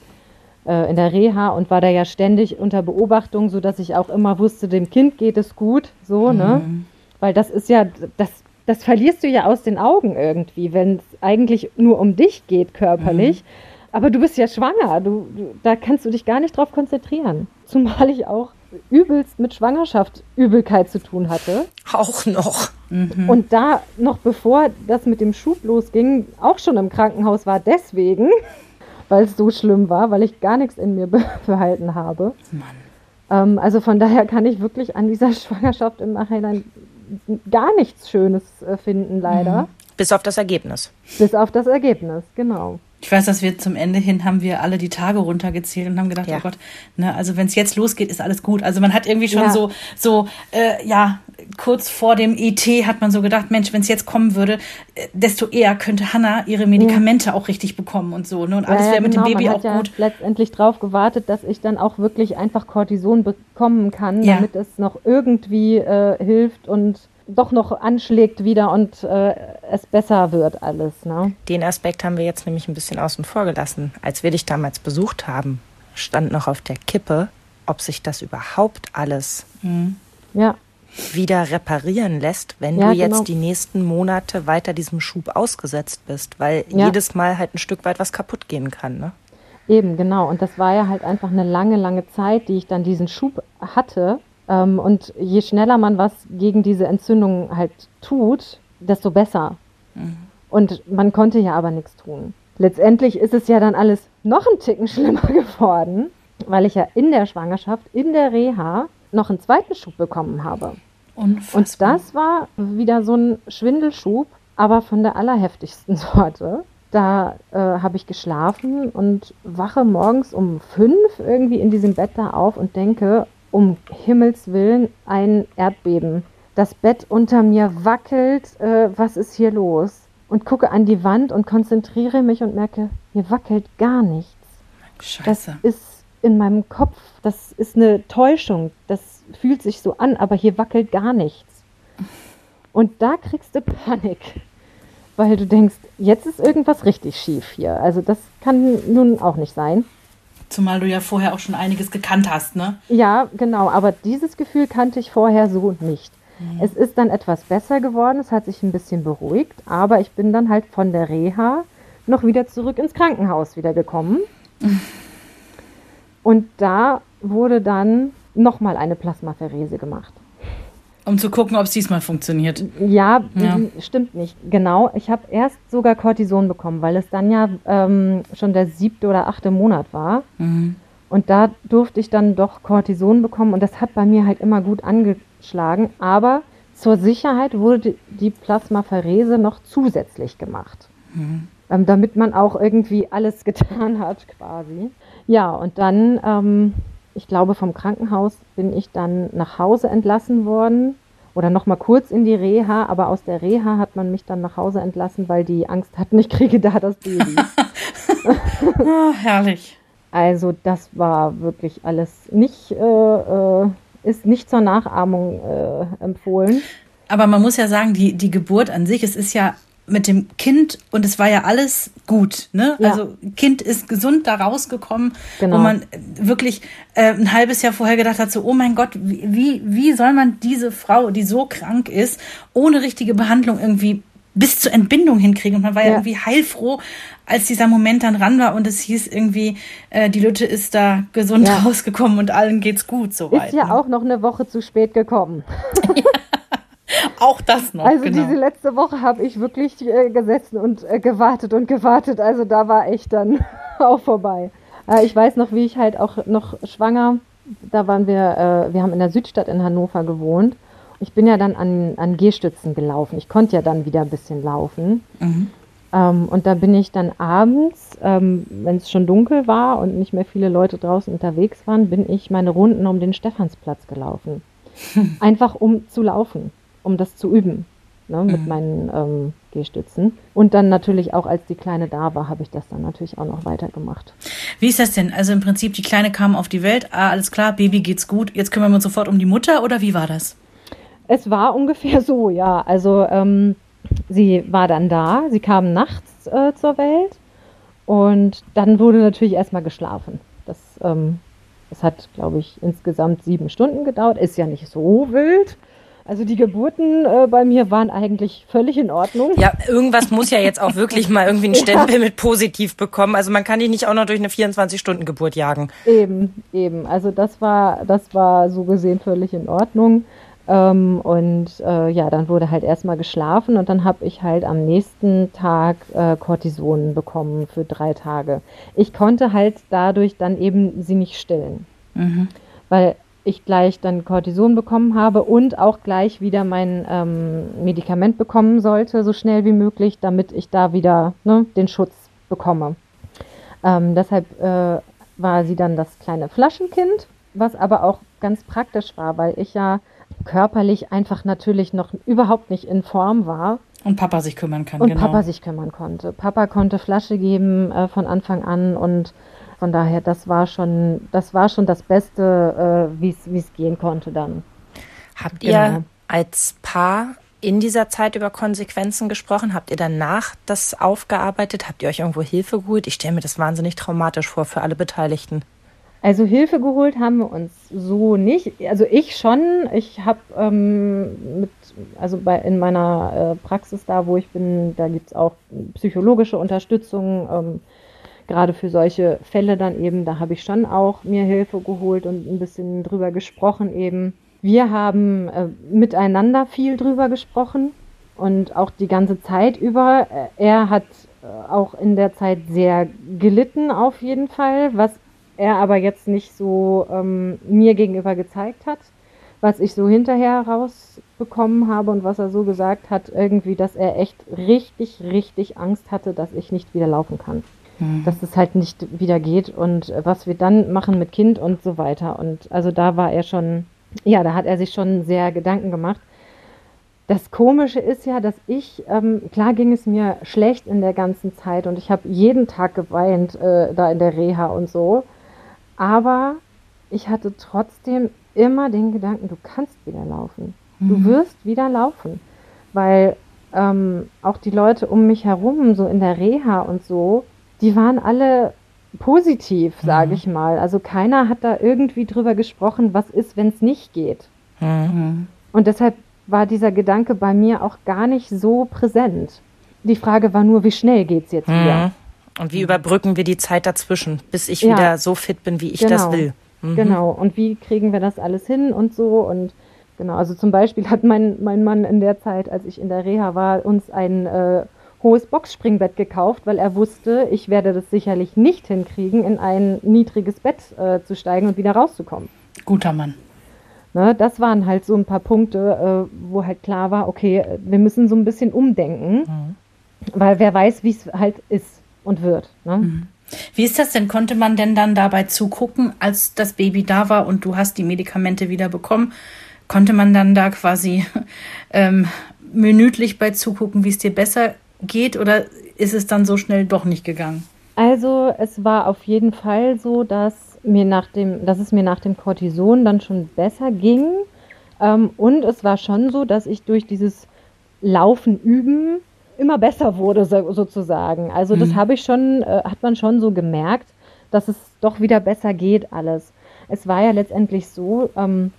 äh, in der Reha und war da ja ständig unter Beobachtung, sodass ich auch immer wusste, dem Kind geht es gut, so, ne? mhm. ne? Weil das ist ja, das das verlierst du ja aus den Augen irgendwie, wenn es eigentlich nur um dich geht körperlich. Mhm. Aber du bist ja schwanger, du, du, da kannst du dich gar nicht drauf konzentrieren. Zumal ich auch übelst mit Schwangerschaft Übelkeit zu tun hatte. Auch noch. Mhm. Und da noch bevor das mit dem Schub losging, auch schon im Krankenhaus war deswegen, weil es so schlimm war, weil ich gar nichts in mir behalten habe. Ähm, also von daher kann ich wirklich an dieser Schwangerschaft im Nachhinein gar nichts Schönes äh, finden, leider. Mhm. Bis auf das Ergebnis. Bis auf das Ergebnis, genau. Ich weiß, dass wir zum Ende hin haben wir alle die Tage runtergezählt und haben gedacht, ja. oh Gott, ne, also wenn es jetzt losgeht, ist alles gut. Also man hat irgendwie schon ja. so, so, äh, ja, kurz vor dem ET hat man so gedacht, Mensch, wenn es jetzt kommen würde, äh, desto eher könnte Hannah ihre Medikamente ja. auch richtig bekommen und so. Ne? Und alles wäre mit genau. dem Baby man hat auch gut. letztendlich drauf gewartet, dass ich dann auch wirklich einfach Cortison bekommen kann, damit es noch irgendwie äh, hilft und doch noch anschlägt wieder und äh, es besser wird alles. Ne? Den Aspekt haben wir jetzt nämlich ein bisschen außen vor gelassen. Als wir dich damals besucht haben, stand noch auf der Kippe, ob sich das überhaupt alles mhm. ja. wieder reparieren lässt, wenn ja, du jetzt genau. die nächsten Monate weiter diesem Schub ausgesetzt bist, weil ja. jedes Mal halt ein Stück weit was kaputt gehen kann. Ne? Eben, genau. Und das war ja halt einfach eine lange, lange Zeit, die ich dann diesen Schub hatte. Ähm, und je schneller man was gegen diese Entzündung halt tut, desto besser. Mhm. Und man konnte ja aber nichts tun. Letztendlich ist es ja dann alles noch ein Ticken schlimmer geworden, weil ich ja in der Schwangerschaft, in der Reha, noch einen zweiten Schub bekommen habe. Unfassbar. Und das war wieder so ein Schwindelschub, aber von der allerheftigsten Sorte. Da äh, habe ich geschlafen und wache morgens um fünf irgendwie in diesem Bett da auf und denke, um Himmels Willen ein Erdbeben. Das Bett unter mir wackelt, äh, was ist hier los? Und gucke an die Wand und konzentriere mich und merke, hier wackelt gar nichts. Scheiße. Das ist in meinem Kopf, das ist eine Täuschung, das fühlt sich so an, aber hier wackelt gar nichts. Und da kriegst du Panik, weil du denkst, jetzt ist irgendwas richtig schief hier. Also das kann nun auch nicht sein. Zumal du ja vorher auch schon einiges gekannt hast, ne? Ja, genau. Aber dieses Gefühl kannte ich vorher so nicht. Mhm. Es ist dann etwas besser geworden, es hat sich ein bisschen beruhigt, aber ich bin dann halt von der Reha noch wieder zurück ins Krankenhaus wieder gekommen. Mhm. Und da wurde dann nochmal eine Plasmapherese gemacht. Um zu gucken, ob es diesmal funktioniert. Ja, ja. stimmt nicht. Genau. Ich habe erst sogar Cortison bekommen, weil es dann ja ähm, schon der siebte oder achte Monat war. Mhm. Und da durfte ich dann doch Cortison bekommen und das hat bei mir halt immer gut angeschlagen. Aber zur Sicherheit wurde die Plasmapherese noch zusätzlich gemacht. Mhm. Ähm, damit man auch irgendwie alles getan hat, quasi. Ja, und dann ähm, ich glaube, vom Krankenhaus bin ich dann nach Hause entlassen worden oder noch mal kurz in die Reha, aber aus der Reha hat man mich dann nach Hause entlassen, weil die Angst hatten, ich kriege da das Baby. oh, herrlich. Also das war wirklich alles nicht, äh, äh, ist nicht zur Nachahmung äh, empfohlen. Aber man muss ja sagen, die, die Geburt an sich, es ist ja mit dem Kind und es war ja alles gut. Ne? Ja. Also Kind ist gesund da rausgekommen, genau. wo man wirklich äh, ein halbes Jahr vorher gedacht hat, so, oh mein Gott, wie, wie soll man diese Frau, die so krank ist, ohne richtige Behandlung irgendwie bis zur Entbindung hinkriegen. Und man war ja, ja irgendwie heilfroh, als dieser Moment dann ran war und es hieß irgendwie, äh, die Lütte ist da gesund ja. rausgekommen und allen geht's gut soweit. Ist ja ne? auch noch eine Woche zu spät gekommen. Ja. Auch das noch. Also genau. diese letzte Woche habe ich wirklich äh, gesessen und äh, gewartet und gewartet. Also da war echt dann auch vorbei. Äh, ich weiß noch, wie ich halt auch noch schwanger, da waren wir, äh, wir haben in der Südstadt in Hannover gewohnt. Ich bin ja dann an, an Gehstützen gelaufen. Ich konnte ja dann wieder ein bisschen laufen. Mhm. Ähm, und da bin ich dann abends, ähm, wenn es schon dunkel war und nicht mehr viele Leute draußen unterwegs waren, bin ich meine Runden um den Stephansplatz gelaufen. Einfach um zu laufen um das zu üben ne, mit mhm. meinen ähm, Gehstützen. Und dann natürlich auch, als die Kleine da war, habe ich das dann natürlich auch noch weitergemacht. Wie ist das denn? Also im Prinzip, die Kleine kam auf die Welt, ah, alles klar, Baby geht's gut, jetzt kümmern wir uns sofort um die Mutter oder wie war das? Es war ungefähr so, ja. Also ähm, sie war dann da, sie kam nachts äh, zur Welt und dann wurde natürlich erstmal geschlafen. Das, ähm, das hat, glaube ich, insgesamt sieben Stunden gedauert. Ist ja nicht so wild. Also die Geburten äh, bei mir waren eigentlich völlig in Ordnung. Ja, irgendwas muss ja jetzt auch wirklich mal irgendwie einen Stempel ja. mit positiv bekommen. Also man kann die nicht auch noch durch eine 24-Stunden-Geburt jagen. Eben, eben. Also das war, das war so gesehen völlig in Ordnung. Ähm, und äh, ja, dann wurde halt erstmal geschlafen und dann habe ich halt am nächsten Tag äh, Cortison bekommen für drei Tage. Ich konnte halt dadurch dann eben sie nicht stillen. Mhm. Weil ich gleich dann Cortison bekommen habe und auch gleich wieder mein ähm, Medikament bekommen sollte, so schnell wie möglich, damit ich da wieder ne, den Schutz bekomme. Ähm, deshalb äh, war sie dann das kleine Flaschenkind, was aber auch ganz praktisch war, weil ich ja körperlich einfach natürlich noch überhaupt nicht in Form war. Und Papa sich kümmern kann. Und genau. Papa sich kümmern konnte. Papa konnte Flasche geben äh, von Anfang an und von daher, das war schon, das war schon das Beste, äh, wie es gehen konnte dann. Habt genau. ihr als Paar in dieser Zeit über Konsequenzen gesprochen? Habt ihr danach das aufgearbeitet? Habt ihr euch irgendwo Hilfe geholt? Ich stelle mir das wahnsinnig traumatisch vor für alle Beteiligten. Also Hilfe geholt haben wir uns so nicht. Also ich schon. Ich habe ähm, mit, also bei, in meiner äh, Praxis da, wo ich bin, da gibt es auch psychologische Unterstützung. Ähm, gerade für solche Fälle dann eben, da habe ich schon auch mir Hilfe geholt und ein bisschen drüber gesprochen eben. Wir haben äh, miteinander viel drüber gesprochen und auch die ganze Zeit über. Äh, er hat äh, auch in der Zeit sehr gelitten auf jeden Fall, was er aber jetzt nicht so ähm, mir gegenüber gezeigt hat, was ich so hinterher rausbekommen habe und was er so gesagt hat, irgendwie, dass er echt richtig, richtig Angst hatte, dass ich nicht wieder laufen kann mhm. dass es halt nicht wieder geht und was wir dann machen mit Kind und so weiter. Und also da war er schon, ja, da hat er sich schon sehr Gedanken gemacht. Das Komische ist ja, dass ich, ähm, klar ging es mir schlecht in der ganzen Zeit und ich habe jeden Tag geweint äh, da in der Reha und so, aber ich hatte trotzdem immer den Gedanken, du kannst wieder laufen. Mhm. Du wirst wieder laufen, weil ähm, auch die Leute um mich herum, so in der Reha und so, die waren alle positiv, sage mhm. ich mal. Also keiner hat da irgendwie drüber gesprochen, was ist, wenn es nicht geht. Mhm. Und deshalb war dieser Gedanke bei mir auch gar nicht so präsent. Die Frage war nur, wie schnell geht es jetzt mhm. wieder? Und wie überbrücken wir die Zeit dazwischen, bis ich ja. wieder so fit bin, wie ich genau. das will? Mhm. Genau. Und wie kriegen wir das alles hin und so? Und genau, also zum Beispiel hat mein, mein Mann in der Zeit, als ich in der Reha war, uns ein äh, hohes Boxspringbett gekauft, weil er wusste, ich werde das sicherlich nicht hinkriegen, in ein niedriges Bett äh, zu steigen und wieder rauszukommen. Guter Mann. Ne, das waren halt so ein paar Punkte, äh, wo halt klar war, okay, wir müssen so ein bisschen umdenken, mhm. weil wer weiß, wie es halt ist und wird. Ne? Mhm. Wie ist das denn? Konnte man denn dann dabei zugucken, als das Baby da war und du hast die Medikamente wieder bekommen? Konnte man dann da quasi ähm, minütlich bei zugucken, wie es dir besser geht oder ist es dann so schnell doch nicht gegangen? Also es war auf jeden Fall so, dass mir nach dem, dass es mir nach dem Cortison dann schon besser ging. Ähm, und es war schon so, dass ich durch dieses Laufen üben immer besser wurde, so, sozusagen. Also das mhm. habe ich schon, äh, hat man schon so gemerkt, dass es doch wieder besser geht alles. Es war ja letztendlich so, ähm,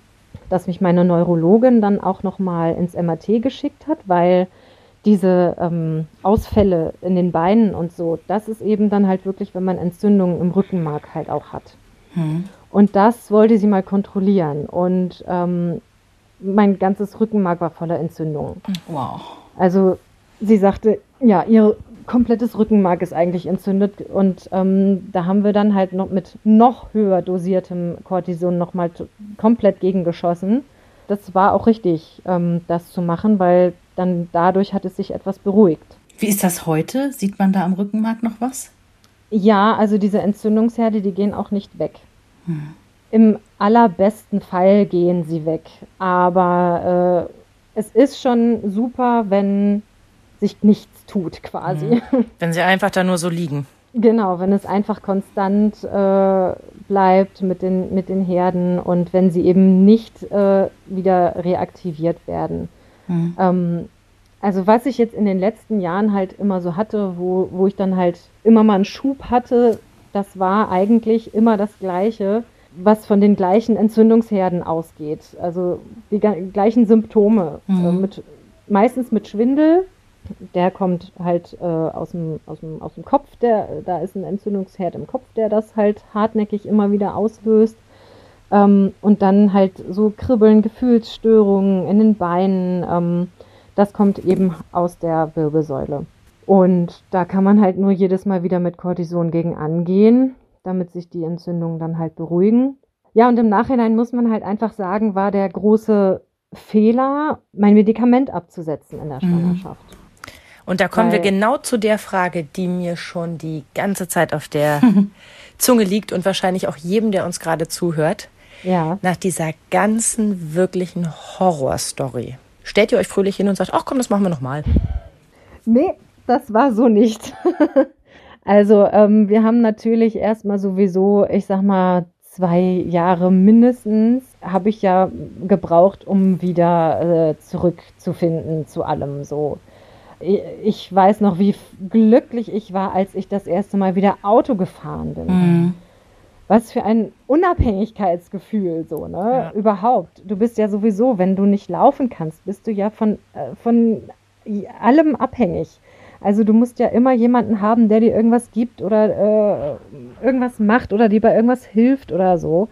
dass mich meine Neurologin dann auch nochmal ins MRT geschickt hat, weil diese ähm, Ausfälle in den Beinen und so, das ist eben dann halt wirklich, wenn man Entzündungen im Rückenmark halt auch hat. Mhm. Und das wollte sie mal kontrollieren. Und ähm, mein ganzes Rückenmark war voller Entzündungen. Wow. Also sie sagte, ja, ihr komplettes Rückenmark ist eigentlich entzündet und ähm, da haben wir dann halt noch mit noch höher dosiertem Cortison nochmal komplett gegengeschossen. Das war auch richtig, ähm, das zu machen, weil dann dadurch hat es sich etwas beruhigt. Wie ist das heute? Sieht man da am Rückenmark noch was? Ja, also diese Entzündungsherde, die gehen auch nicht weg. Hm. Im allerbesten Fall gehen sie weg. Aber äh, es ist schon super, wenn sich nichts tut quasi. Mhm. Wenn sie einfach da nur so liegen. Genau, wenn es einfach konstant äh, bleibt mit den, mit den Herden und wenn sie eben nicht äh, wieder reaktiviert werden. Mhm. Ähm, also was ich jetzt in den letzten Jahren halt immer so hatte, wo, wo ich dann halt immer mal einen Schub hatte, das war eigentlich immer das Gleiche, was von den gleichen Entzündungsherden ausgeht. Also die gleichen Symptome. Mhm. Äh, mit, meistens mit Schwindel, der kommt halt äh, aus, dem, aus, dem, aus dem Kopf, der, da ist ein Entzündungsherd im Kopf, der das halt hartnäckig immer wieder auslöst. Ähm, und dann halt so Kribbeln, Gefühlsstörungen in den Beinen, ähm, das kommt eben aus der Wirbelsäule. Und da kann man halt nur jedes Mal wieder mit Cortison gegen angehen, damit sich die Entzündungen dann halt beruhigen. Ja, und im Nachhinein muss man halt einfach sagen, war der große Fehler, mein Medikament abzusetzen in der mhm. Schwangerschaft. Und da kommen Weil, wir genau zu der Frage, die mir schon die ganze Zeit auf der Zunge liegt und wahrscheinlich auch jedem, der uns gerade zuhört. Ja. Nach dieser ganzen wirklichen Horrorstory. Stellt ihr euch fröhlich hin und sagt, ach komm, das machen wir nochmal. Nee, das war so nicht. also ähm, wir haben natürlich erstmal sowieso, ich sag mal, zwei Jahre mindestens habe ich ja gebraucht, um wieder äh, zurückzufinden zu allem so ich weiß noch, wie glücklich ich war, als ich das erste Mal wieder Auto gefahren bin. Mhm. Was für ein Unabhängigkeitsgefühl, so, ne? Ja. Überhaupt. Du bist ja sowieso, wenn du nicht laufen kannst, bist du ja von, äh, von allem abhängig. Also du musst ja immer jemanden haben, der dir irgendwas gibt oder äh, irgendwas macht oder dir bei irgendwas hilft oder so.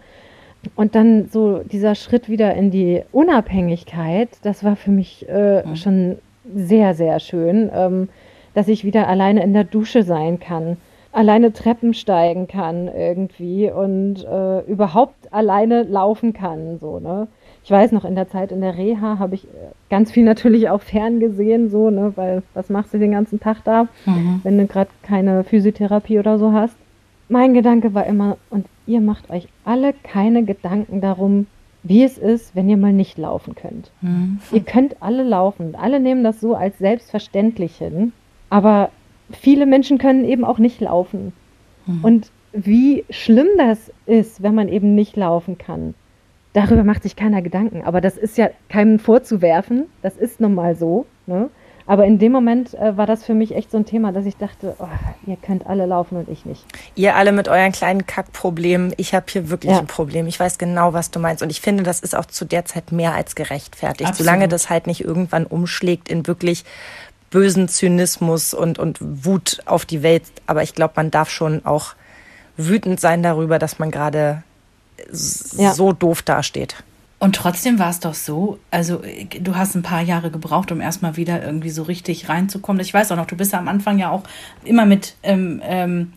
Und dann so dieser Schritt wieder in die Unabhängigkeit, das war für mich äh, mhm. schon sehr, sehr schön, ähm, dass ich wieder alleine in der Dusche sein kann, alleine Treppen steigen kann irgendwie und äh, überhaupt alleine laufen kann. So, ne? Ich weiß noch, in der Zeit in der Reha habe ich äh, ganz viel natürlich auch ferngesehen, so, ne, weil was machst du den ganzen Tag da, mhm. wenn du gerade keine Physiotherapie oder so hast. Mein Gedanke war immer, und ihr macht euch alle keine Gedanken darum, wie es ist, wenn ihr mal nicht laufen könnt. Mhm. Ihr könnt alle laufen. Alle nehmen das so als selbstverständlich hin. Aber viele Menschen können eben auch nicht laufen. Mhm. Und wie schlimm das ist, wenn man eben nicht laufen kann, darüber macht sich keiner Gedanken. Aber das ist ja keinem vorzuwerfen. Das ist nun mal so. Ne? Aber in dem Moment äh, war das für mich echt so ein Thema, dass ich dachte, oh, ihr könnt alle laufen und ich nicht. Ihr alle mit euren kleinen Kackproblemen. Ich habe hier wirklich Ja. ein Problem. Ich weiß genau, was du meinst. Und ich finde, das ist auch zu der Zeit mehr als gerechtfertigt. Absolut. Solange das halt nicht irgendwann umschlägt in wirklich bösen Zynismus und, und Wut auf die Welt. Aber ich glaube, man darf schon auch wütend sein darüber, dass man gerade Ja. so doof dasteht. Und trotzdem war es doch so, also äh, du hast ein paar Jahre gebraucht, um erstmal wieder irgendwie so richtig reinzukommen. Ich weiß auch noch, du bist ja am Anfang ja auch immer mit ähm, ähm,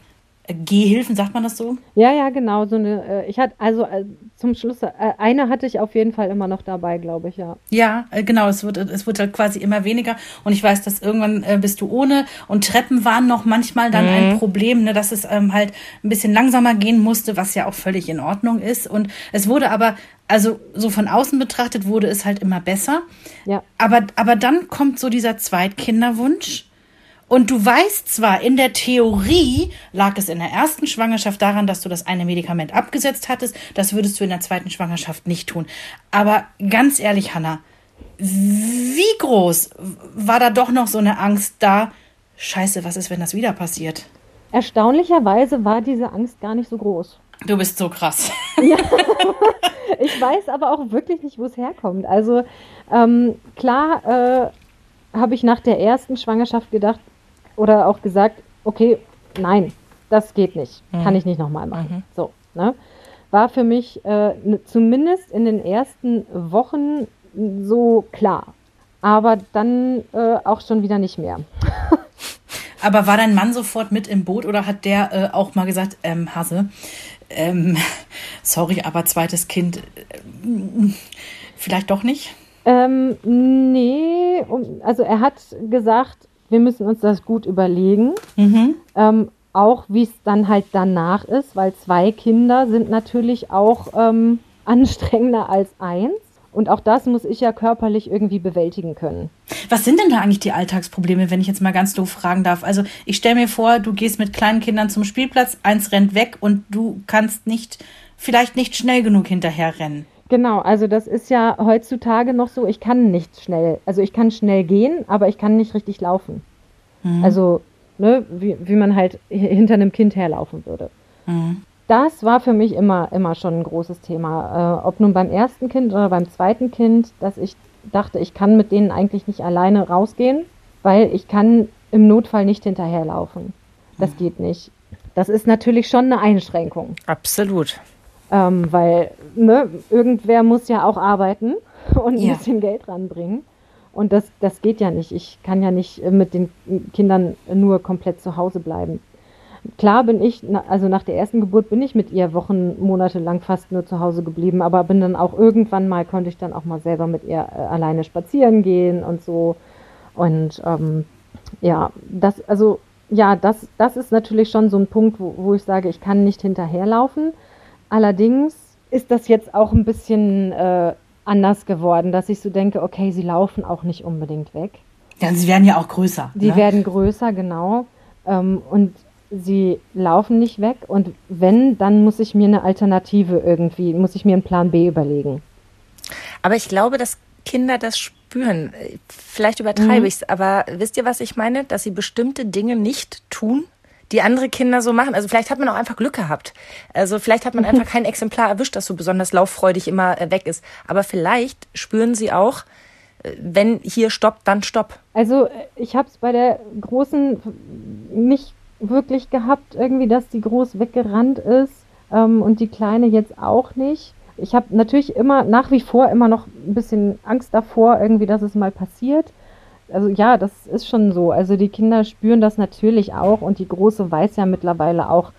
Gehhilfen, sagt man das so? Ja, ja, genau. So eine, äh, ich hatte also äh, zum Schluss, äh, eine hatte ich auf jeden Fall immer noch dabei, glaube ich, ja. Ja, genau, es wird, es wird halt quasi immer weniger. Und ich weiß, dass irgendwann bist du ohne und Treppen waren noch manchmal dann ein Problem, ne, dass es ähm, halt ein bisschen langsamer gehen musste, was ja auch völlig in Ordnung ist. Und es wurde aber, also so von außen betrachtet, wurde es halt immer besser. Ja. Aber, aber dann kommt so dieser Zweitkinderwunsch. Und du weißt zwar, in der Theorie lag es in der ersten Schwangerschaft daran, dass du das eine Medikament abgesetzt hattest. Das würdest du in der zweiten Schwangerschaft nicht tun. Aber ganz ehrlich, Hanna, wie groß war da doch noch so eine Angst da? Scheiße, was ist, wenn das wieder passiert? Erstaunlicherweise war diese Angst gar nicht so groß. Du bist so krass. Ich weiß aber auch wirklich nicht, wo es herkommt. Also ähm, klar äh, habe ich nach der ersten Schwangerschaft gedacht oder auch gesagt, okay, nein, das geht nicht, kann ich nicht nochmal machen. So, ne? War für mich äh, zumindest in den ersten Wochen so klar. Aber dann äh, auch schon wieder nicht mehr. Aber war dein Mann sofort mit im Boot oder hat der äh, auch mal gesagt, ähm, Hase, ähm, sorry, aber zweites Kind, äh, vielleicht doch nicht? Ähm, nee, also er hat gesagt, wir müssen uns das gut überlegen. Ähm, auch wie es dann halt danach ist, weil zwei Kinder sind natürlich auch ähm, anstrengender als eins. Und auch das muss ich ja körperlich irgendwie bewältigen können. Was sind denn da eigentlich die Alltagsprobleme, wenn ich jetzt mal ganz doof fragen darf? Also ich stelle mir vor, du gehst mit kleinen Kindern zum Spielplatz, eins rennt weg und du kannst nicht, vielleicht nicht schnell genug hinterher rennen. Genau, also das ist ja heutzutage noch so, ich kann nicht schnell, also ich kann schnell gehen, aber ich kann nicht richtig laufen. Also, ne, wie, wie man halt hinter einem Kind herlaufen würde. Das war für mich immer, immer schon ein großes Thema. Äh, ob nun beim ersten Kind oder beim zweiten Kind, dass ich dachte, ich kann mit denen eigentlich nicht alleine rausgehen, weil ich kann im Notfall nicht hinterherlaufen. Das geht nicht. Das ist natürlich schon eine Einschränkung. Absolut. Ähm, weil ne, irgendwer muss ja auch arbeiten und ein Ja. bisschen Geld ranbringen. Und das, das geht ja nicht. Ich kann ja nicht äh, mit den Kindern nur komplett zu Hause bleiben. Klar bin ich, also nach der ersten Geburt bin ich mit ihr Wochen, Monate lang fast nur zu Hause geblieben, aber bin dann auch irgendwann mal, konnte ich dann auch mal selber mit ihr äh, alleine spazieren gehen und so. Und ähm, ja, das, also ja, das, das ist natürlich schon so ein Punkt, wo, wo ich sage, ich kann nicht hinterherlaufen. Allerdings ist das jetzt auch ein bisschen äh, anders geworden, dass ich so denke, okay, sie laufen auch nicht unbedingt weg. Ja, sie werden ja auch größer. Die ne? werden größer, genau. Ähm, und sie laufen nicht weg. Und wenn, dann muss ich mir eine Alternative irgendwie, muss ich mir einen Plan B überlegen. Aber ich glaube, dass Kinder das spüren. Vielleicht übertreibe Mhm. ich's, aber wisst ihr, was ich meine? Dass sie bestimmte Dinge nicht tun, die andere Kinder so machen. Also vielleicht hat man auch einfach Glück gehabt. Also vielleicht hat man Mhm. einfach kein Exemplar erwischt, das so besonders lauffreudig immer äh, weg ist. Aber vielleicht spüren sie auch, äh, wenn hier Stopp, dann Stopp. Also äh, ich habe es bei der Großen nicht wirklich gehabt, irgendwie, dass die groß weggerannt ist ähm, und die Kleine jetzt auch nicht. Ich habe natürlich immer, nach wie vor immer noch ein bisschen Angst davor, irgendwie, dass es mal passiert. Also ja, das ist schon so. Also die Kinder spüren das natürlich auch und die Große weiß ja mittlerweile auch,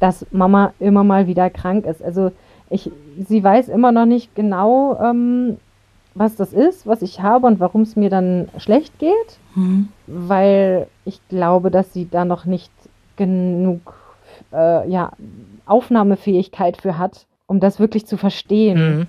dass Mama immer mal wieder krank ist. Also ich, sie weiß immer noch nicht genau, ähm, was das ist, was ich habe und warum es mir dann schlecht geht, weil ich glaube, dass sie da noch nicht genug äh, ja, Aufnahmefähigkeit für hat, um das wirklich zu verstehen. Mhm.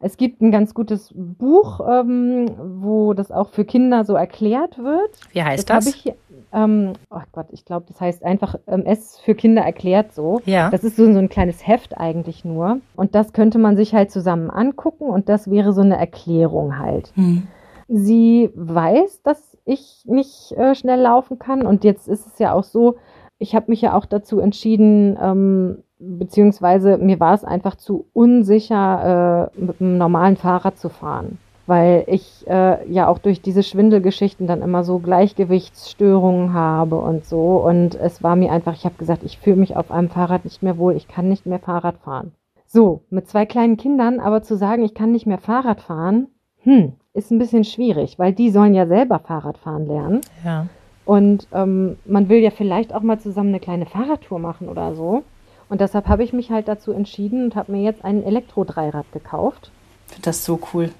Es gibt ein ganz gutes Buch, ähm, wo das auch für Kinder so erklärt wird. Wie heißt das? das? ich, ähm, oh Gott, ich glaube, das heißt einfach ähm, S für Kinder erklärt so. Ja. Das ist so, so ein kleines Heft eigentlich nur. Und das könnte man sich halt zusammen angucken und das wäre so eine Erklärung halt. Hm. sie weiß, dass ich nicht äh, schnell laufen kann. Und jetzt ist es ja auch so, ich habe mich ja auch dazu entschieden, ähm, beziehungsweise mir war es einfach zu unsicher, äh, mit einem normalen Fahrrad zu fahren. Weil ich äh, ja auch durch diese Schwindelgeschichten dann immer so Gleichgewichtsstörungen habe und so. Und es war mir einfach, ich habe gesagt, ich fühle mich auf einem Fahrrad nicht mehr wohl, ich kann nicht mehr Fahrrad fahren. So, mit zwei kleinen Kindern aber zu sagen, ich kann nicht mehr Fahrrad fahren, hm, ist ein bisschen schwierig, weil die sollen ja selber Fahrrad fahren lernen. Ja. Und ähm, man will ja vielleicht auch mal zusammen eine kleine Fahrradtour machen oder so. Und deshalb habe ich mich halt dazu entschieden und habe mir jetzt ein Elektro-Dreirad gekauft. Ich finde das so cool.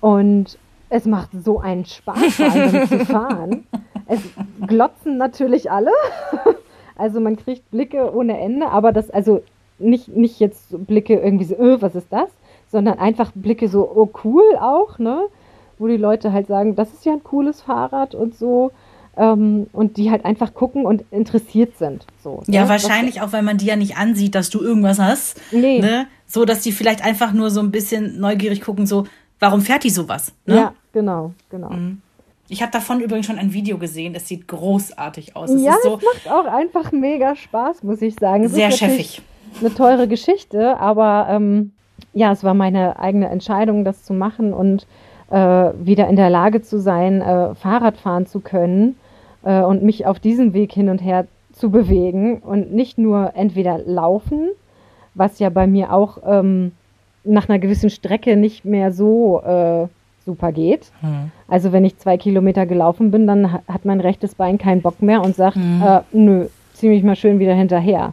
Und es macht so einen Spaß, damit zu fahren. Es glotzen natürlich alle. Also man kriegt Blicke ohne Ende, aber das, also nicht, nicht jetzt Blicke irgendwie so, öh, was ist das? Sondern einfach Blicke so, oh cool auch, ne? Wo die Leute halt sagen, das ist ja ein cooles Fahrrad und so. Ähm, und die halt einfach gucken und interessiert sind. So, Ja, ne? wahrscheinlich auch, weil man die ja nicht ansieht, dass du irgendwas hast. Nee. Ne? So, dass die vielleicht einfach nur so ein bisschen neugierig gucken, so, warum fährt die sowas? Ne? Ja, genau, genau. Ich habe davon übrigens schon ein Video gesehen. Es sieht großartig aus. Es ja, so es macht auch einfach mega Spaß, muss ich sagen. Es sehr cheffig. Eine teure Geschichte, aber ähm, ja, es war meine eigene Entscheidung, das zu machen und äh, wieder in der Lage zu sein, äh, Fahrrad fahren zu können äh, und mich auf diesem Weg hin und her zu bewegen und nicht nur entweder laufen, was ja bei mir auch ähm, nach einer gewissen Strecke nicht mehr so äh, super geht. Also wenn ich zwei Kilometer gelaufen bin, dann ha- hat mein rechtes Bein keinen Bock mehr und sagt, äh, nö, zieh mich mal schön wieder hinterher.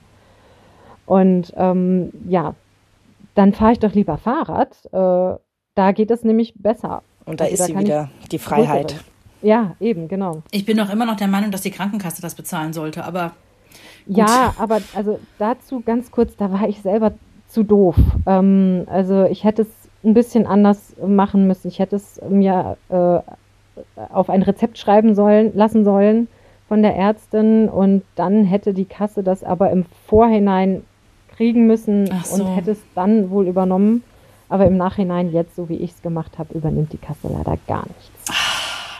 Und ähm, ja, dann fahre ich doch lieber Fahrrad. Äh, da geht es nämlich besser. Und da Also ist sie kann ich wieder, die Freiheit. größere- Ja, eben, genau. Ich bin auch immer noch der Meinung, dass die Krankenkasse das bezahlen sollte, aber Ja, aber also dazu ganz kurz, da war ich selber zu doof. Ähm, also ich hätte es ein bisschen anders machen müssen. Ich hätte es mir äh, auf ein Rezept schreiben sollen, lassen sollen von der Ärztin und dann hätte die Kasse das aber im Vorhinein kriegen müssen Ach so. und hätte es dann wohl übernommen. Aber im Nachhinein, jetzt so wie ich es gemacht habe, übernimmt die Kasse leider gar nichts.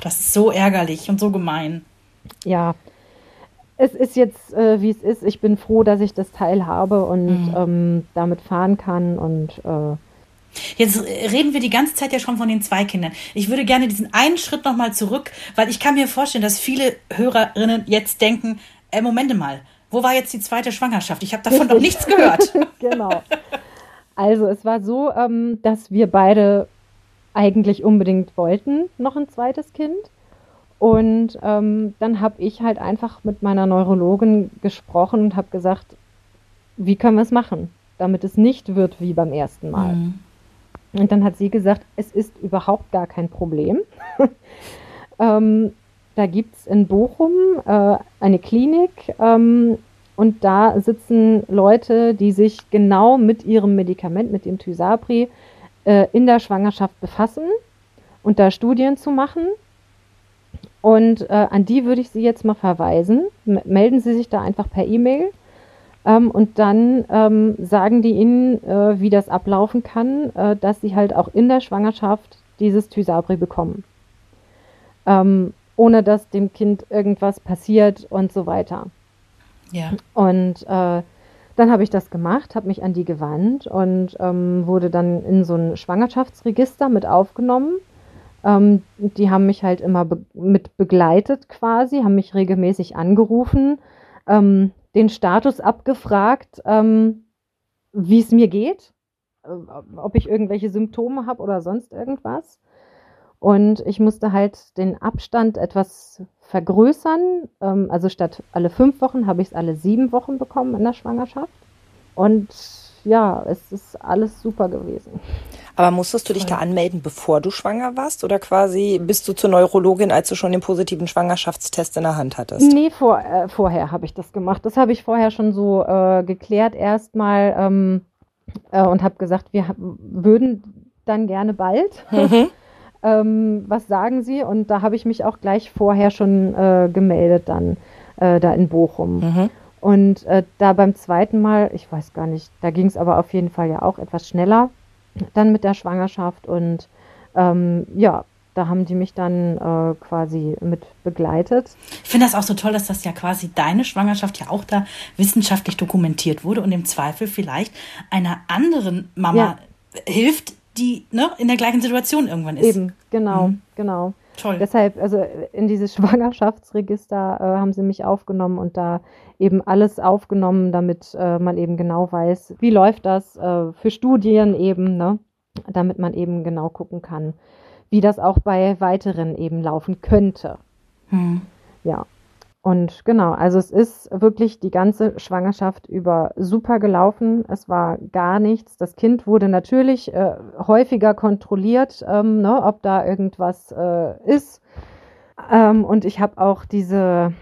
Das ist so ärgerlich und so gemein. ja, es ist jetzt, äh, wie es ist. Ich bin froh, dass ich das Teil habe und ähm, damit fahren kann. Und äh, Jetzt reden wir die ganze Zeit ja schon von den zwei Kindern. Ich würde gerne diesen einen Schritt nochmal zurück, weil ich kann mir vorstellen, dass viele Hörerinnen jetzt denken, äh, Momente mal, wo war jetzt die zweite Schwangerschaft? Ich habe davon noch nichts gehört. genau. Also es war so, ähm, dass wir beide eigentlich unbedingt wollten, noch ein zweites Kind. Und ähm, dann habe ich halt einfach mit meiner Neurologin gesprochen und habe gesagt, wie können wir es machen, damit es nicht wird wie beim ersten Mal. Und dann hat sie gesagt, es ist überhaupt gar kein Problem. ähm, da gibt es in Bochum äh, eine Klinik ähm, und da sitzen Leute, die sich genau mit ihrem Medikament, mit dem Tysabri, äh, in der Schwangerschaft befassen und da Studien zu machen. Und äh, an die würde ich Sie jetzt mal verweisen. M melden Sie sich da einfach per E-Mail. Ähm, und dann ähm, sagen die Ihnen, äh, wie das ablaufen kann, äh, dass Sie halt auch in der Schwangerschaft dieses Tysabri bekommen. Ähm, ohne dass dem Kind irgendwas passiert und so weiter. Ja. Und äh, dann habe ich das gemacht, habe mich an die gewandt und ähm, wurde dann in so ein Schwangerschaftsregister mit aufgenommen. Ähm, die haben mich halt immer be mit begleitet quasi, haben mich regelmäßig angerufen, ähm, den Status abgefragt, ähm, wie es mir geht, äh, ob ich irgendwelche Symptome habe oder sonst irgendwas. Und ich musste halt den Abstand etwas vergrößern. Ähm, also statt alle fünf Wochen habe ich es alle sieben Wochen bekommen in der Schwangerschaft. Und ja, es ist alles super gewesen. Aber musstest du dich da anmelden, bevor du schwanger warst? Oder quasi bist du zur Neurologin, als du schon den positiven Schwangerschaftstest in der Hand hattest? Nee, vor, äh, vorher habe ich das gemacht. Das habe ich vorher schon so äh, geklärt erstmal ähm, äh, und habe gesagt, wir würden dann gerne bald. ähm, was sagen Sie? Und da habe ich mich auch gleich vorher schon äh, gemeldet dann äh, da in Bochum. Und äh, da beim zweiten Mal, ich weiß gar nicht, da ging es aber auf jeden Fall ja auch etwas schneller dann mit der Schwangerschaft und ähm, ja, da haben die mich dann äh, quasi mit begleitet. Ich finde das auch so toll, dass das ja quasi deine Schwangerschaft ja auch da wissenschaftlich dokumentiert wurde und im Zweifel vielleicht einer anderen Mama ja. hilft, die ne, in der gleichen Situation irgendwann ist. Eben, genau, mhm. genau. Toll. Deshalb, also in dieses Schwangerschaftsregister äh, haben sie mich aufgenommen und da eben alles aufgenommen, damit äh, man eben genau weiß, wie läuft das äh, für Studien eben, ne? damit man eben genau gucken kann, wie das auch bei weiteren eben laufen könnte. Hm. Ja. Und genau, also es ist wirklich die ganze Schwangerschaft über super gelaufen. Es war gar nichts. Das Kind wurde natürlich äh, häufiger kontrolliert, ähm, ne, ob da irgendwas äh, ist. Ähm, und ich habe auch diese,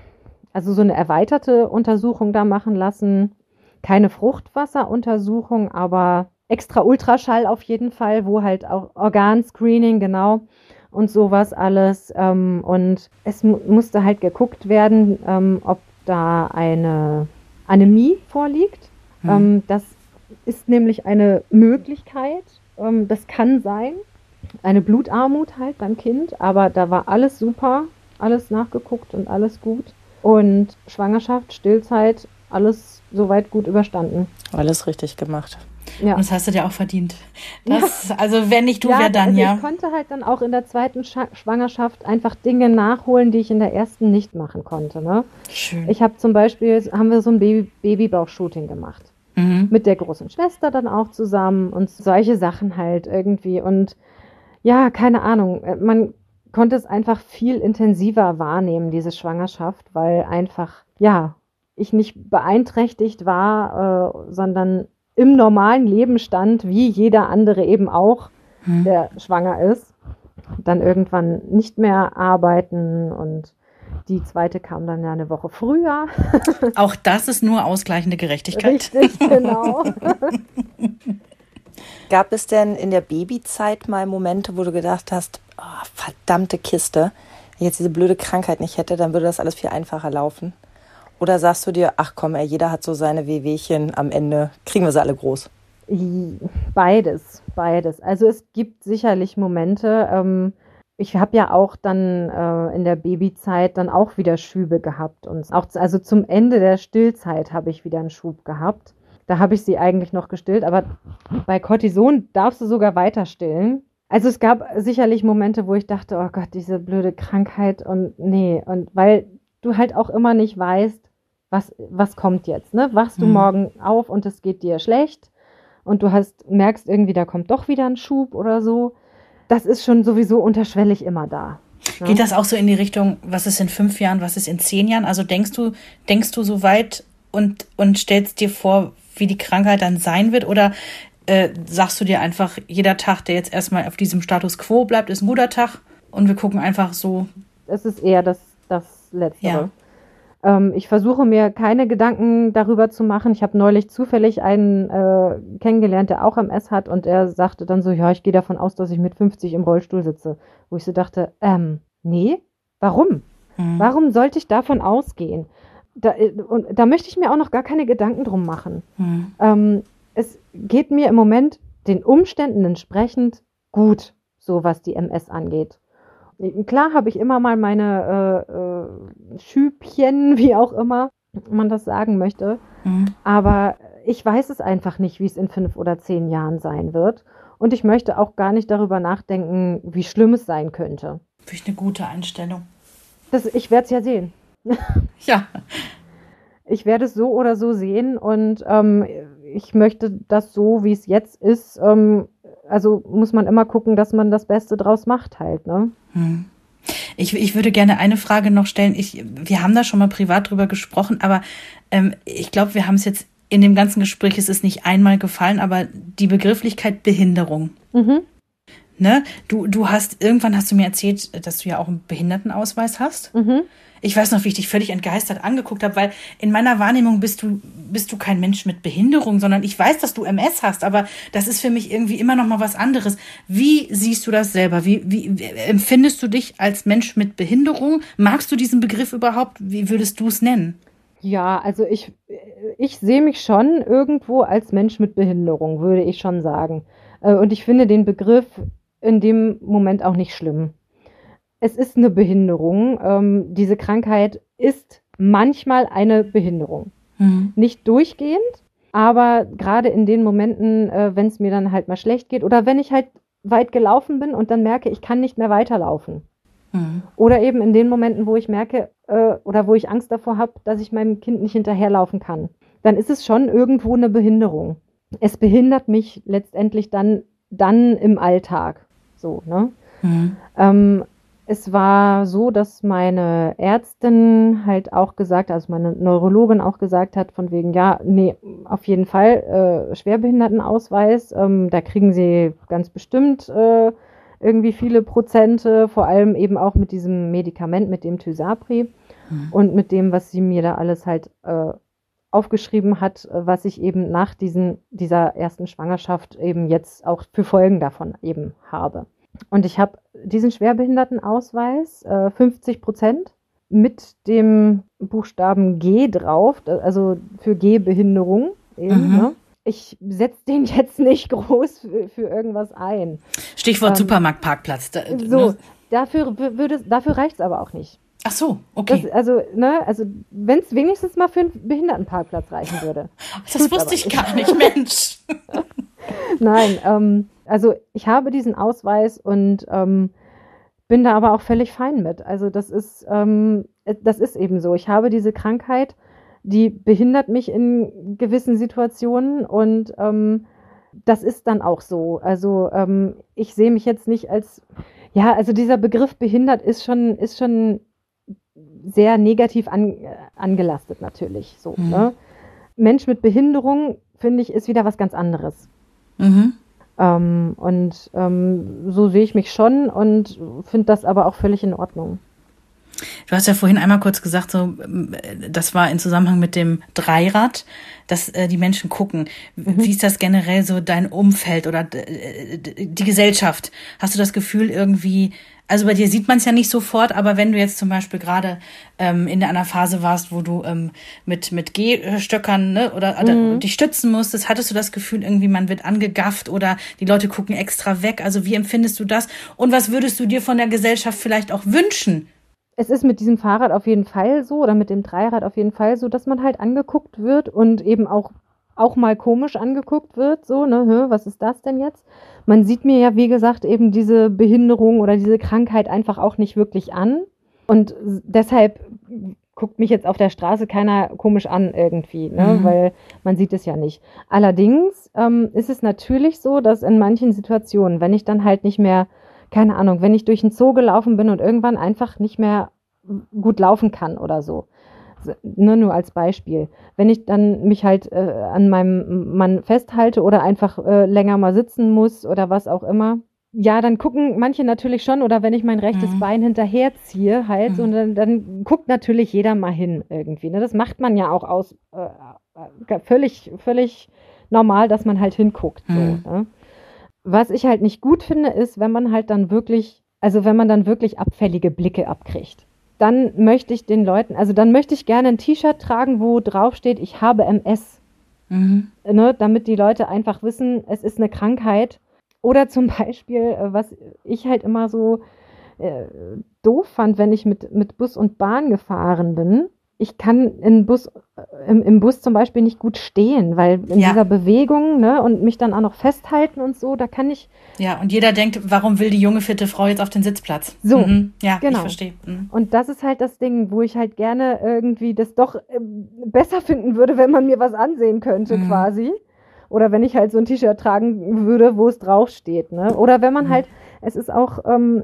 also so eine erweiterte Untersuchung da machen lassen. Keine Fruchtwasseruntersuchung, aber extra Ultraschall auf jeden Fall, wo halt auch Organscreening, genau und sowas alles. Ähm, und es mu musste halt geguckt werden, ähm, ob da eine Anämie vorliegt. Mhm. Ähm, das ist nämlich eine Möglichkeit. Ähm, das kann sein. Eine Blutarmut halt beim Kind, aber da war alles super, alles nachgeguckt und alles gut. Und Schwangerschaft, Stillzeit, alles soweit gut überstanden. Alles richtig gemacht. Ja. Und das hast du dir auch verdient. Das, ja. Also wenn nicht du, ja, wer dann, also ja? Ich konnte halt dann auch in der zweiten Sch Schwangerschaft einfach Dinge nachholen, die ich in der ersten nicht machen konnte. Ne? Schön. Ich habe zum Beispiel, haben wir so ein Baby Babybauch-Shooting gemacht. Mhm. Mit der großen Schwester dann auch zusammen und solche Sachen halt irgendwie. Und ja, keine Ahnung, man konnte es einfach viel intensiver wahrnehmen, diese Schwangerschaft, weil einfach, ja, ich nicht beeinträchtigt war, äh, sondern im normalen Leben stand, wie jeder andere eben auch, hm. der schwanger ist, dann irgendwann nicht mehr arbeiten und die zweite kam dann ja eine Woche früher. Auch das ist nur ausgleichende Gerechtigkeit. Richtig, genau. Gab es denn in der Babyzeit mal Momente, wo du gedacht hast, oh, verdammte Kiste, wenn ich jetzt diese blöde Krankheit nicht hätte, dann würde das alles viel einfacher laufen? Oder sagst du dir, ach komm, ey, jeder hat so seine Wehwehchen, am Ende kriegen wir sie alle groß? Beides, beides. Also es gibt sicherlich Momente, ähm, ich habe ja auch dann äh, in der Babyzeit dann auch wieder Schübe gehabt und auch also zum Ende der Stillzeit habe ich wieder einen Schub gehabt. Da habe ich sie eigentlich noch gestillt, aber bei Cortison darfst du sogar weiter stillen. Also es gab sicherlich Momente, wo ich dachte, oh Gott, diese blöde Krankheit und nee, und weil du halt auch immer nicht weißt, was, was kommt jetzt? Ne? Wachst du mhm. morgen auf und es geht dir schlecht und du hast, merkst irgendwie, da kommt doch wieder ein Schub oder so. Das ist schon sowieso unterschwellig immer da. Ne? Geht das auch so in die Richtung, was ist in fünf Jahren, was ist in zehn Jahren? Also denkst du, denkst du so weit und, und stellst dir vor, wie die Krankheit dann sein wird? Oder äh, sagst du dir einfach, jeder Tag, der jetzt erstmal auf diesem Status quo bleibt, ist ein guter Tag und wir gucken einfach so. Es ist eher das, das Letztere. Ja. Ähm, ich versuche mir keine Gedanken darüber zu machen. Ich habe neulich zufällig einen äh, kennengelernt, der auch MS hat und er sagte dann so, ja, ich gehe davon aus, dass ich mit 50 im Rollstuhl sitze. Wo ich so dachte, ähm, nee, warum? Mhm. Warum sollte ich davon ausgehen? Da, äh, und da möchte ich mir auch noch gar keine Gedanken drum machen. Mhm. Ähm, es geht mir im Moment den Umständen entsprechend gut, so was die MS angeht. Klar habe ich immer mal meine äh, äh, Schübchen, wie auch immer man das sagen möchte. Mhm. Aber ich weiß es einfach nicht, wie es in fünf oder zehn Jahren sein wird. Und ich möchte auch gar nicht darüber nachdenken, wie schlimm es sein könnte. Finde ich eine gute Einstellung. Das, ich werde es ja sehen. ja. Ich werde es so oder so sehen und ähm, ich möchte das so, wie es jetzt ist, ähm, also muss man immer gucken, dass man das Beste draus macht halt, ne? Hm. Ich, ich würde gerne eine Frage noch stellen. Ich, wir haben da schon mal privat drüber gesprochen, aber ähm, ich glaube, wir haben es jetzt in dem ganzen Gespräch, es ist nicht einmal gefallen, aber die Begrifflichkeit Behinderung. Mhm. Ne? Du, du hast, irgendwann hast du mir erzählt, dass du ja auch einen Behindertenausweis hast. Mhm. Ich weiß noch, wie ich dich völlig entgeistert angeguckt habe, weil in meiner Wahrnehmung bist du, bist du kein Mensch mit Behinderung, sondern ich weiß, dass du MS hast, aber das ist für mich irgendwie immer noch mal was anderes. Wie siehst du das selber? Wie, wie, empfindest du dich als Mensch mit Behinderung? Magst du diesen Begriff überhaupt? Wie würdest du es nennen? Ja, also ich, ich sehe mich schon irgendwo als Mensch mit Behinderung, würde ich schon sagen. Äh, und ich finde den Begriff in dem Moment auch nicht schlimm. Es ist eine Behinderung. Ähm, diese Krankheit ist manchmal eine Behinderung. Mhm. Nicht durchgehend, aber gerade in den Momenten, äh, wenn es mir dann halt mal schlecht geht oder wenn ich halt weit gelaufen bin und dann merke, ich kann nicht mehr weiterlaufen. Mhm. Oder eben in den Momenten, wo ich merke äh, oder wo ich Angst davor habe, dass ich meinem Kind nicht hinterherlaufen kann. Dann ist es schon irgendwo eine Behinderung. Es behindert mich letztendlich dann, dann im Alltag. So, ne? Mhm. Ähm, es war so, dass meine Ärztin halt auch gesagt, also meine Neurologin auch gesagt hat, von wegen, ja, nee, auf jeden Fall äh, Schwerbehindertenausweis, ähm, da kriegen sie ganz bestimmt äh, irgendwie viele Prozente, vor allem eben auch mit diesem Medikament, mit dem Thysapri mhm. und mit dem, was sie mir da alles halt äh, aufgeschrieben hat, was ich eben nach diesen, dieser ersten Schwangerschaft eben jetzt auch für Folgen davon eben habe. Und ich habe diesen Schwerbehindertenausweis, äh, 50 Prozent, mit dem Buchstaben G drauf, also für Gehbehinderung. Eben, mhm. ne? Ich setze den jetzt nicht groß für, für irgendwas ein. Stichwort ähm, Supermarktparkplatz. Da, so, ne? dafür, dafür reicht es aber auch nicht. Ach so, okay. Das, also, ne, also wenn es wenigstens mal für einen Behindertenparkplatz reichen würde. Das wusste ich gar nicht, Mensch. Nein, ähm, also ich habe diesen Ausweis und ähm, bin da aber auch völlig fein mit. Also das ist, ähm, das ist eben so. Ich habe diese Krankheit, die behindert mich in gewissen Situationen und ähm, das ist dann auch so. Also ähm, ich sehe mich jetzt nicht als, ja, also dieser Begriff behindert ist schon, ist schon sehr negativ an, angelastet natürlich. So, mhm. ne? Mensch mit Behinderung, finde ich, ist wieder was ganz anderes. Mhm. Ähm, und ähm, so sehe ich mich schon und finde das aber auch völlig in Ordnung. Du hast ja vorhin einmal kurz gesagt, so das war in Zusammenhang mit dem Dreirad, dass äh, die Menschen gucken. Mhm. Wie ist das generell so dein Umfeld oder äh, die Gesellschaft? Hast du das Gefühl irgendwie, also bei dir sieht man es ja nicht sofort, aber wenn du jetzt zum Beispiel gerade ähm, in einer Phase warst, wo du ähm, mit, mit Gehstöckern ne, oder, oder mhm. dich stützen musstest, hattest du das Gefühl, irgendwie man wird angegafft oder die Leute gucken extra weg? Also wie empfindest du das? Und was würdest du dir von der Gesellschaft vielleicht auch wünschen? Es ist mit diesem Fahrrad auf jeden Fall so oder mit dem Dreirad auf jeden Fall so, dass man halt angeguckt wird und eben auch auch mal komisch angeguckt wird, so, ne, was ist das denn jetzt? Man sieht mir ja, wie gesagt, eben diese Behinderung oder diese Krankheit einfach auch nicht wirklich an. Und deshalb guckt mich jetzt auf der Straße keiner komisch an irgendwie, ne? Mhm. weil man sieht es ja nicht. Allerdings ähm, ist es natürlich so, dass in manchen Situationen, wenn ich dann halt nicht mehr, keine Ahnung, wenn ich durch den Zoo gelaufen bin und irgendwann einfach nicht mehr gut laufen kann oder so, ne, nur als Beispiel. Wenn ich dann mich halt äh, an meinem Mann festhalte oder einfach äh, länger mal sitzen muss oder was auch immer, ja, dann gucken manche natürlich schon, oder wenn ich mein rechtes mhm. Bein hinterherziehe, halt, mhm. und dann, dann, guckt natürlich jeder mal hin irgendwie. Ne? Das macht man ja auch aus äh, äh völlig, völlig normal, dass man halt hinguckt. Mhm. So, ne? Was ich halt nicht gut finde, ist, wenn man halt dann wirklich, also wenn man dann wirklich abfällige Blicke abkriegt dann möchte ich den Leuten, also dann möchte ich gerne ein T-Shirt tragen, wo drauf steht, ich habe MS. Mhm. Ne, damit die Leute einfach wissen, es ist eine Krankheit. Oder zum Beispiel, äh, was ich halt immer so äh, doof fand, wenn ich mit, mit Bus und Bahn gefahren bin, ich kann in Bus, im, im, Bus zum Beispiel nicht gut stehen, weil in ja. dieser Bewegung ne, und mich dann auch noch festhalten und so, da kann ich. Ja, und jeder denkt, warum will die junge, fitte Frau jetzt auf den Sitzplatz? So, mhm. ja, genau. ich verstehe. Mhm. Und das ist halt das Ding, wo ich halt gerne irgendwie das doch äh, besser finden würde, wenn man mir was ansehen könnte, mhm. quasi. Oder wenn ich halt so ein T-Shirt tragen würde, wo es draufsteht. Ne? Oder wenn man mhm. halt, es ist auch ähm,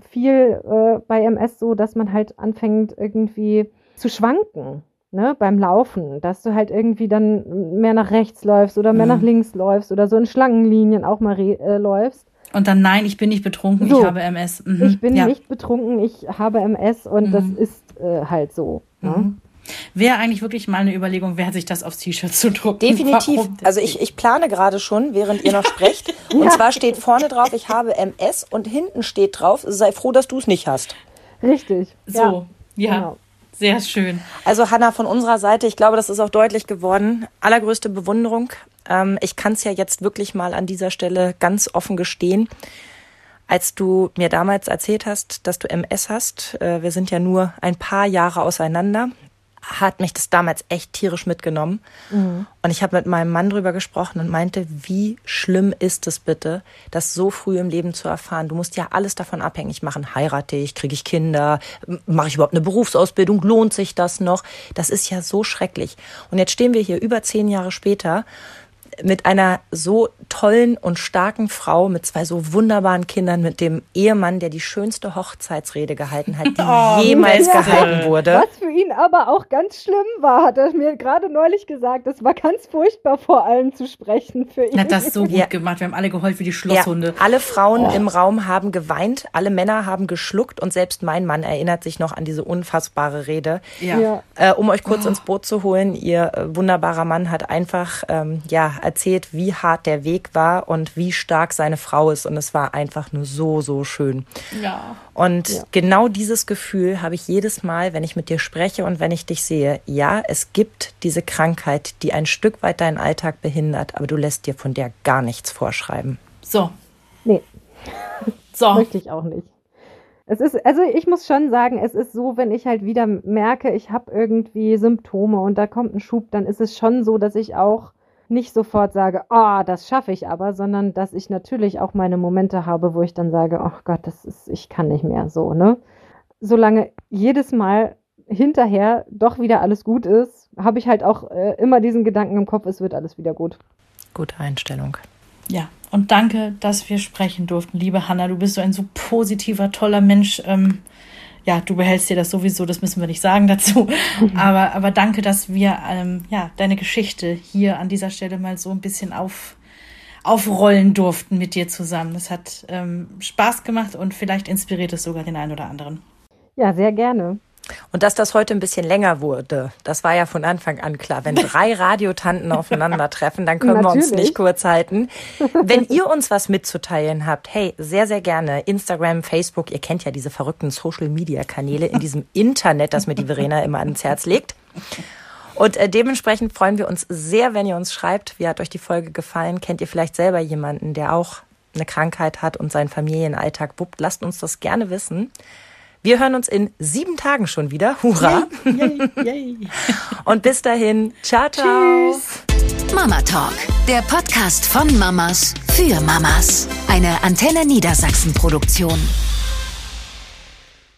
viel äh, bei MS so, dass man halt anfängt irgendwie zu schwanken. Ne, beim Laufen, dass du halt irgendwie dann mehr nach rechts läufst oder mehr mhm. nach links läufst oder so in Schlangenlinien auch mal äh, läufst. Und dann, nein, ich bin nicht betrunken, so, ich habe MS. Mhm. Ich bin ja. nicht betrunken, ich habe MS und mhm. das ist äh, halt so. Ne? Mhm. Wäre eigentlich wirklich mal eine Überlegung, wer sich das aufs T-Shirt zu drucken. Definitiv. Also ich, ich plane gerade schon, während ihr noch sprecht. Und ja. zwar steht vorne drauf, ich habe MS und hinten steht drauf, sei froh, dass du es nicht hast. Richtig. So, ja. ja. Genau. Sehr schön. Also Hanna, von unserer Seite, ich glaube, das ist auch deutlich geworden. Allergrößte Bewunderung. Ähm, ich kann es ja jetzt wirklich mal an dieser Stelle ganz offen gestehen. Als du mir damals erzählt hast, dass du MS hast, äh, wir sind ja nur ein paar Jahre auseinander, hat mich das damals echt tierisch mitgenommen. Mhm. Und ich habe mit meinem Mann drüber gesprochen und meinte, wie schlimm ist es bitte, das so früh im Leben zu erfahren. Du musst ja alles davon abhängig machen. Heirate ich, kriege ich Kinder, mache ich überhaupt eine Berufsausbildung, lohnt sich das noch? Das ist ja so schrecklich. Und jetzt stehen wir hier über zehn Jahre später mit einer so tollen und starken Frau, mit zwei so wunderbaren Kindern, mit dem Ehemann, der die schönste Hochzeitsrede gehalten hat, die oh, jemals ja. gehalten wurde. Was für ihn aber auch ganz schlimm war, hat er mir gerade neulich gesagt. Es war ganz furchtbar, vor allem zu sprechen für ihn. Er hat das so gut ja. gemacht. Wir haben alle geheult wie die Schlosshunde. Ja, alle Frauen oh. im Raum haben geweint, alle Männer haben geschluckt und selbst mein Mann erinnert sich noch an diese unfassbare Rede. Ja. Äh, um euch kurz oh. ins Boot zu holen, ihr äh, wunderbarer Mann hat einfach ähm, ja erzählt, wie hart der Weg war und wie stark seine Frau ist. Und es war einfach nur so, so schön. Ja. Und ja. genau dieses Gefühl habe ich jedes Mal, wenn ich mit dir spreche und wenn ich dich sehe. Ja, es gibt diese Krankheit, die ein Stück weit deinen Alltag behindert, aber du lässt dir von der gar nichts vorschreiben. So. Nee. So. Möchte ich auch nicht. Es ist, also ich muss schon sagen, es ist so, wenn ich halt wieder merke, ich habe irgendwie Symptome und da kommt ein Schub, dann ist es schon so, dass ich auch nicht sofort sage, ah, oh, das schaffe ich aber, sondern dass ich natürlich auch meine Momente habe, wo ich dann sage, oh Gott, das ist, ich kann nicht mehr so, ne? Solange jedes Mal hinterher doch wieder alles gut ist, habe ich halt auch äh, immer diesen Gedanken im Kopf, es wird alles wieder gut. Gute Einstellung. Ja, und danke, dass wir sprechen durften, liebe Hanna. Du bist so ein so positiver, toller Mensch. Ähm, ja, du behältst dir das sowieso, das müssen wir nicht sagen dazu. Mhm. Aber, aber danke, dass wir ähm, ja, deine Geschichte hier an dieser Stelle mal so ein bisschen auf, aufrollen durften mit dir zusammen. Das hat ähm, Spaß gemacht und vielleicht inspiriert es sogar den einen oder anderen. Ja, sehr gerne. Und dass das heute ein bisschen länger wurde, das war ja von Anfang an klar. Wenn drei Radiotanten aufeinandertreffen, dann können Natürlich. wir uns nicht kurz halten. Wenn ihr uns was mitzuteilen habt, hey, sehr, sehr gerne. Instagram, Facebook, ihr kennt ja diese verrückten Social-Media-Kanäle in diesem Internet, das mir die Verena immer ans Herz legt. Und äh, dementsprechend freuen wir uns sehr, wenn ihr uns schreibt, wie hat euch die Folge gefallen? Kennt ihr vielleicht selber jemanden, der auch eine Krankheit hat und seinen Familienalltag wuppt? Lasst uns das gerne wissen. Wir hören uns in sieben Tagen schon wieder. Hurra! Yay, yay, yay. Und bis dahin, ciao, ciao. Tschüss. Mama Talk, der Podcast von Mamas für Mamas. Eine Antenne Niedersachsen Produktion.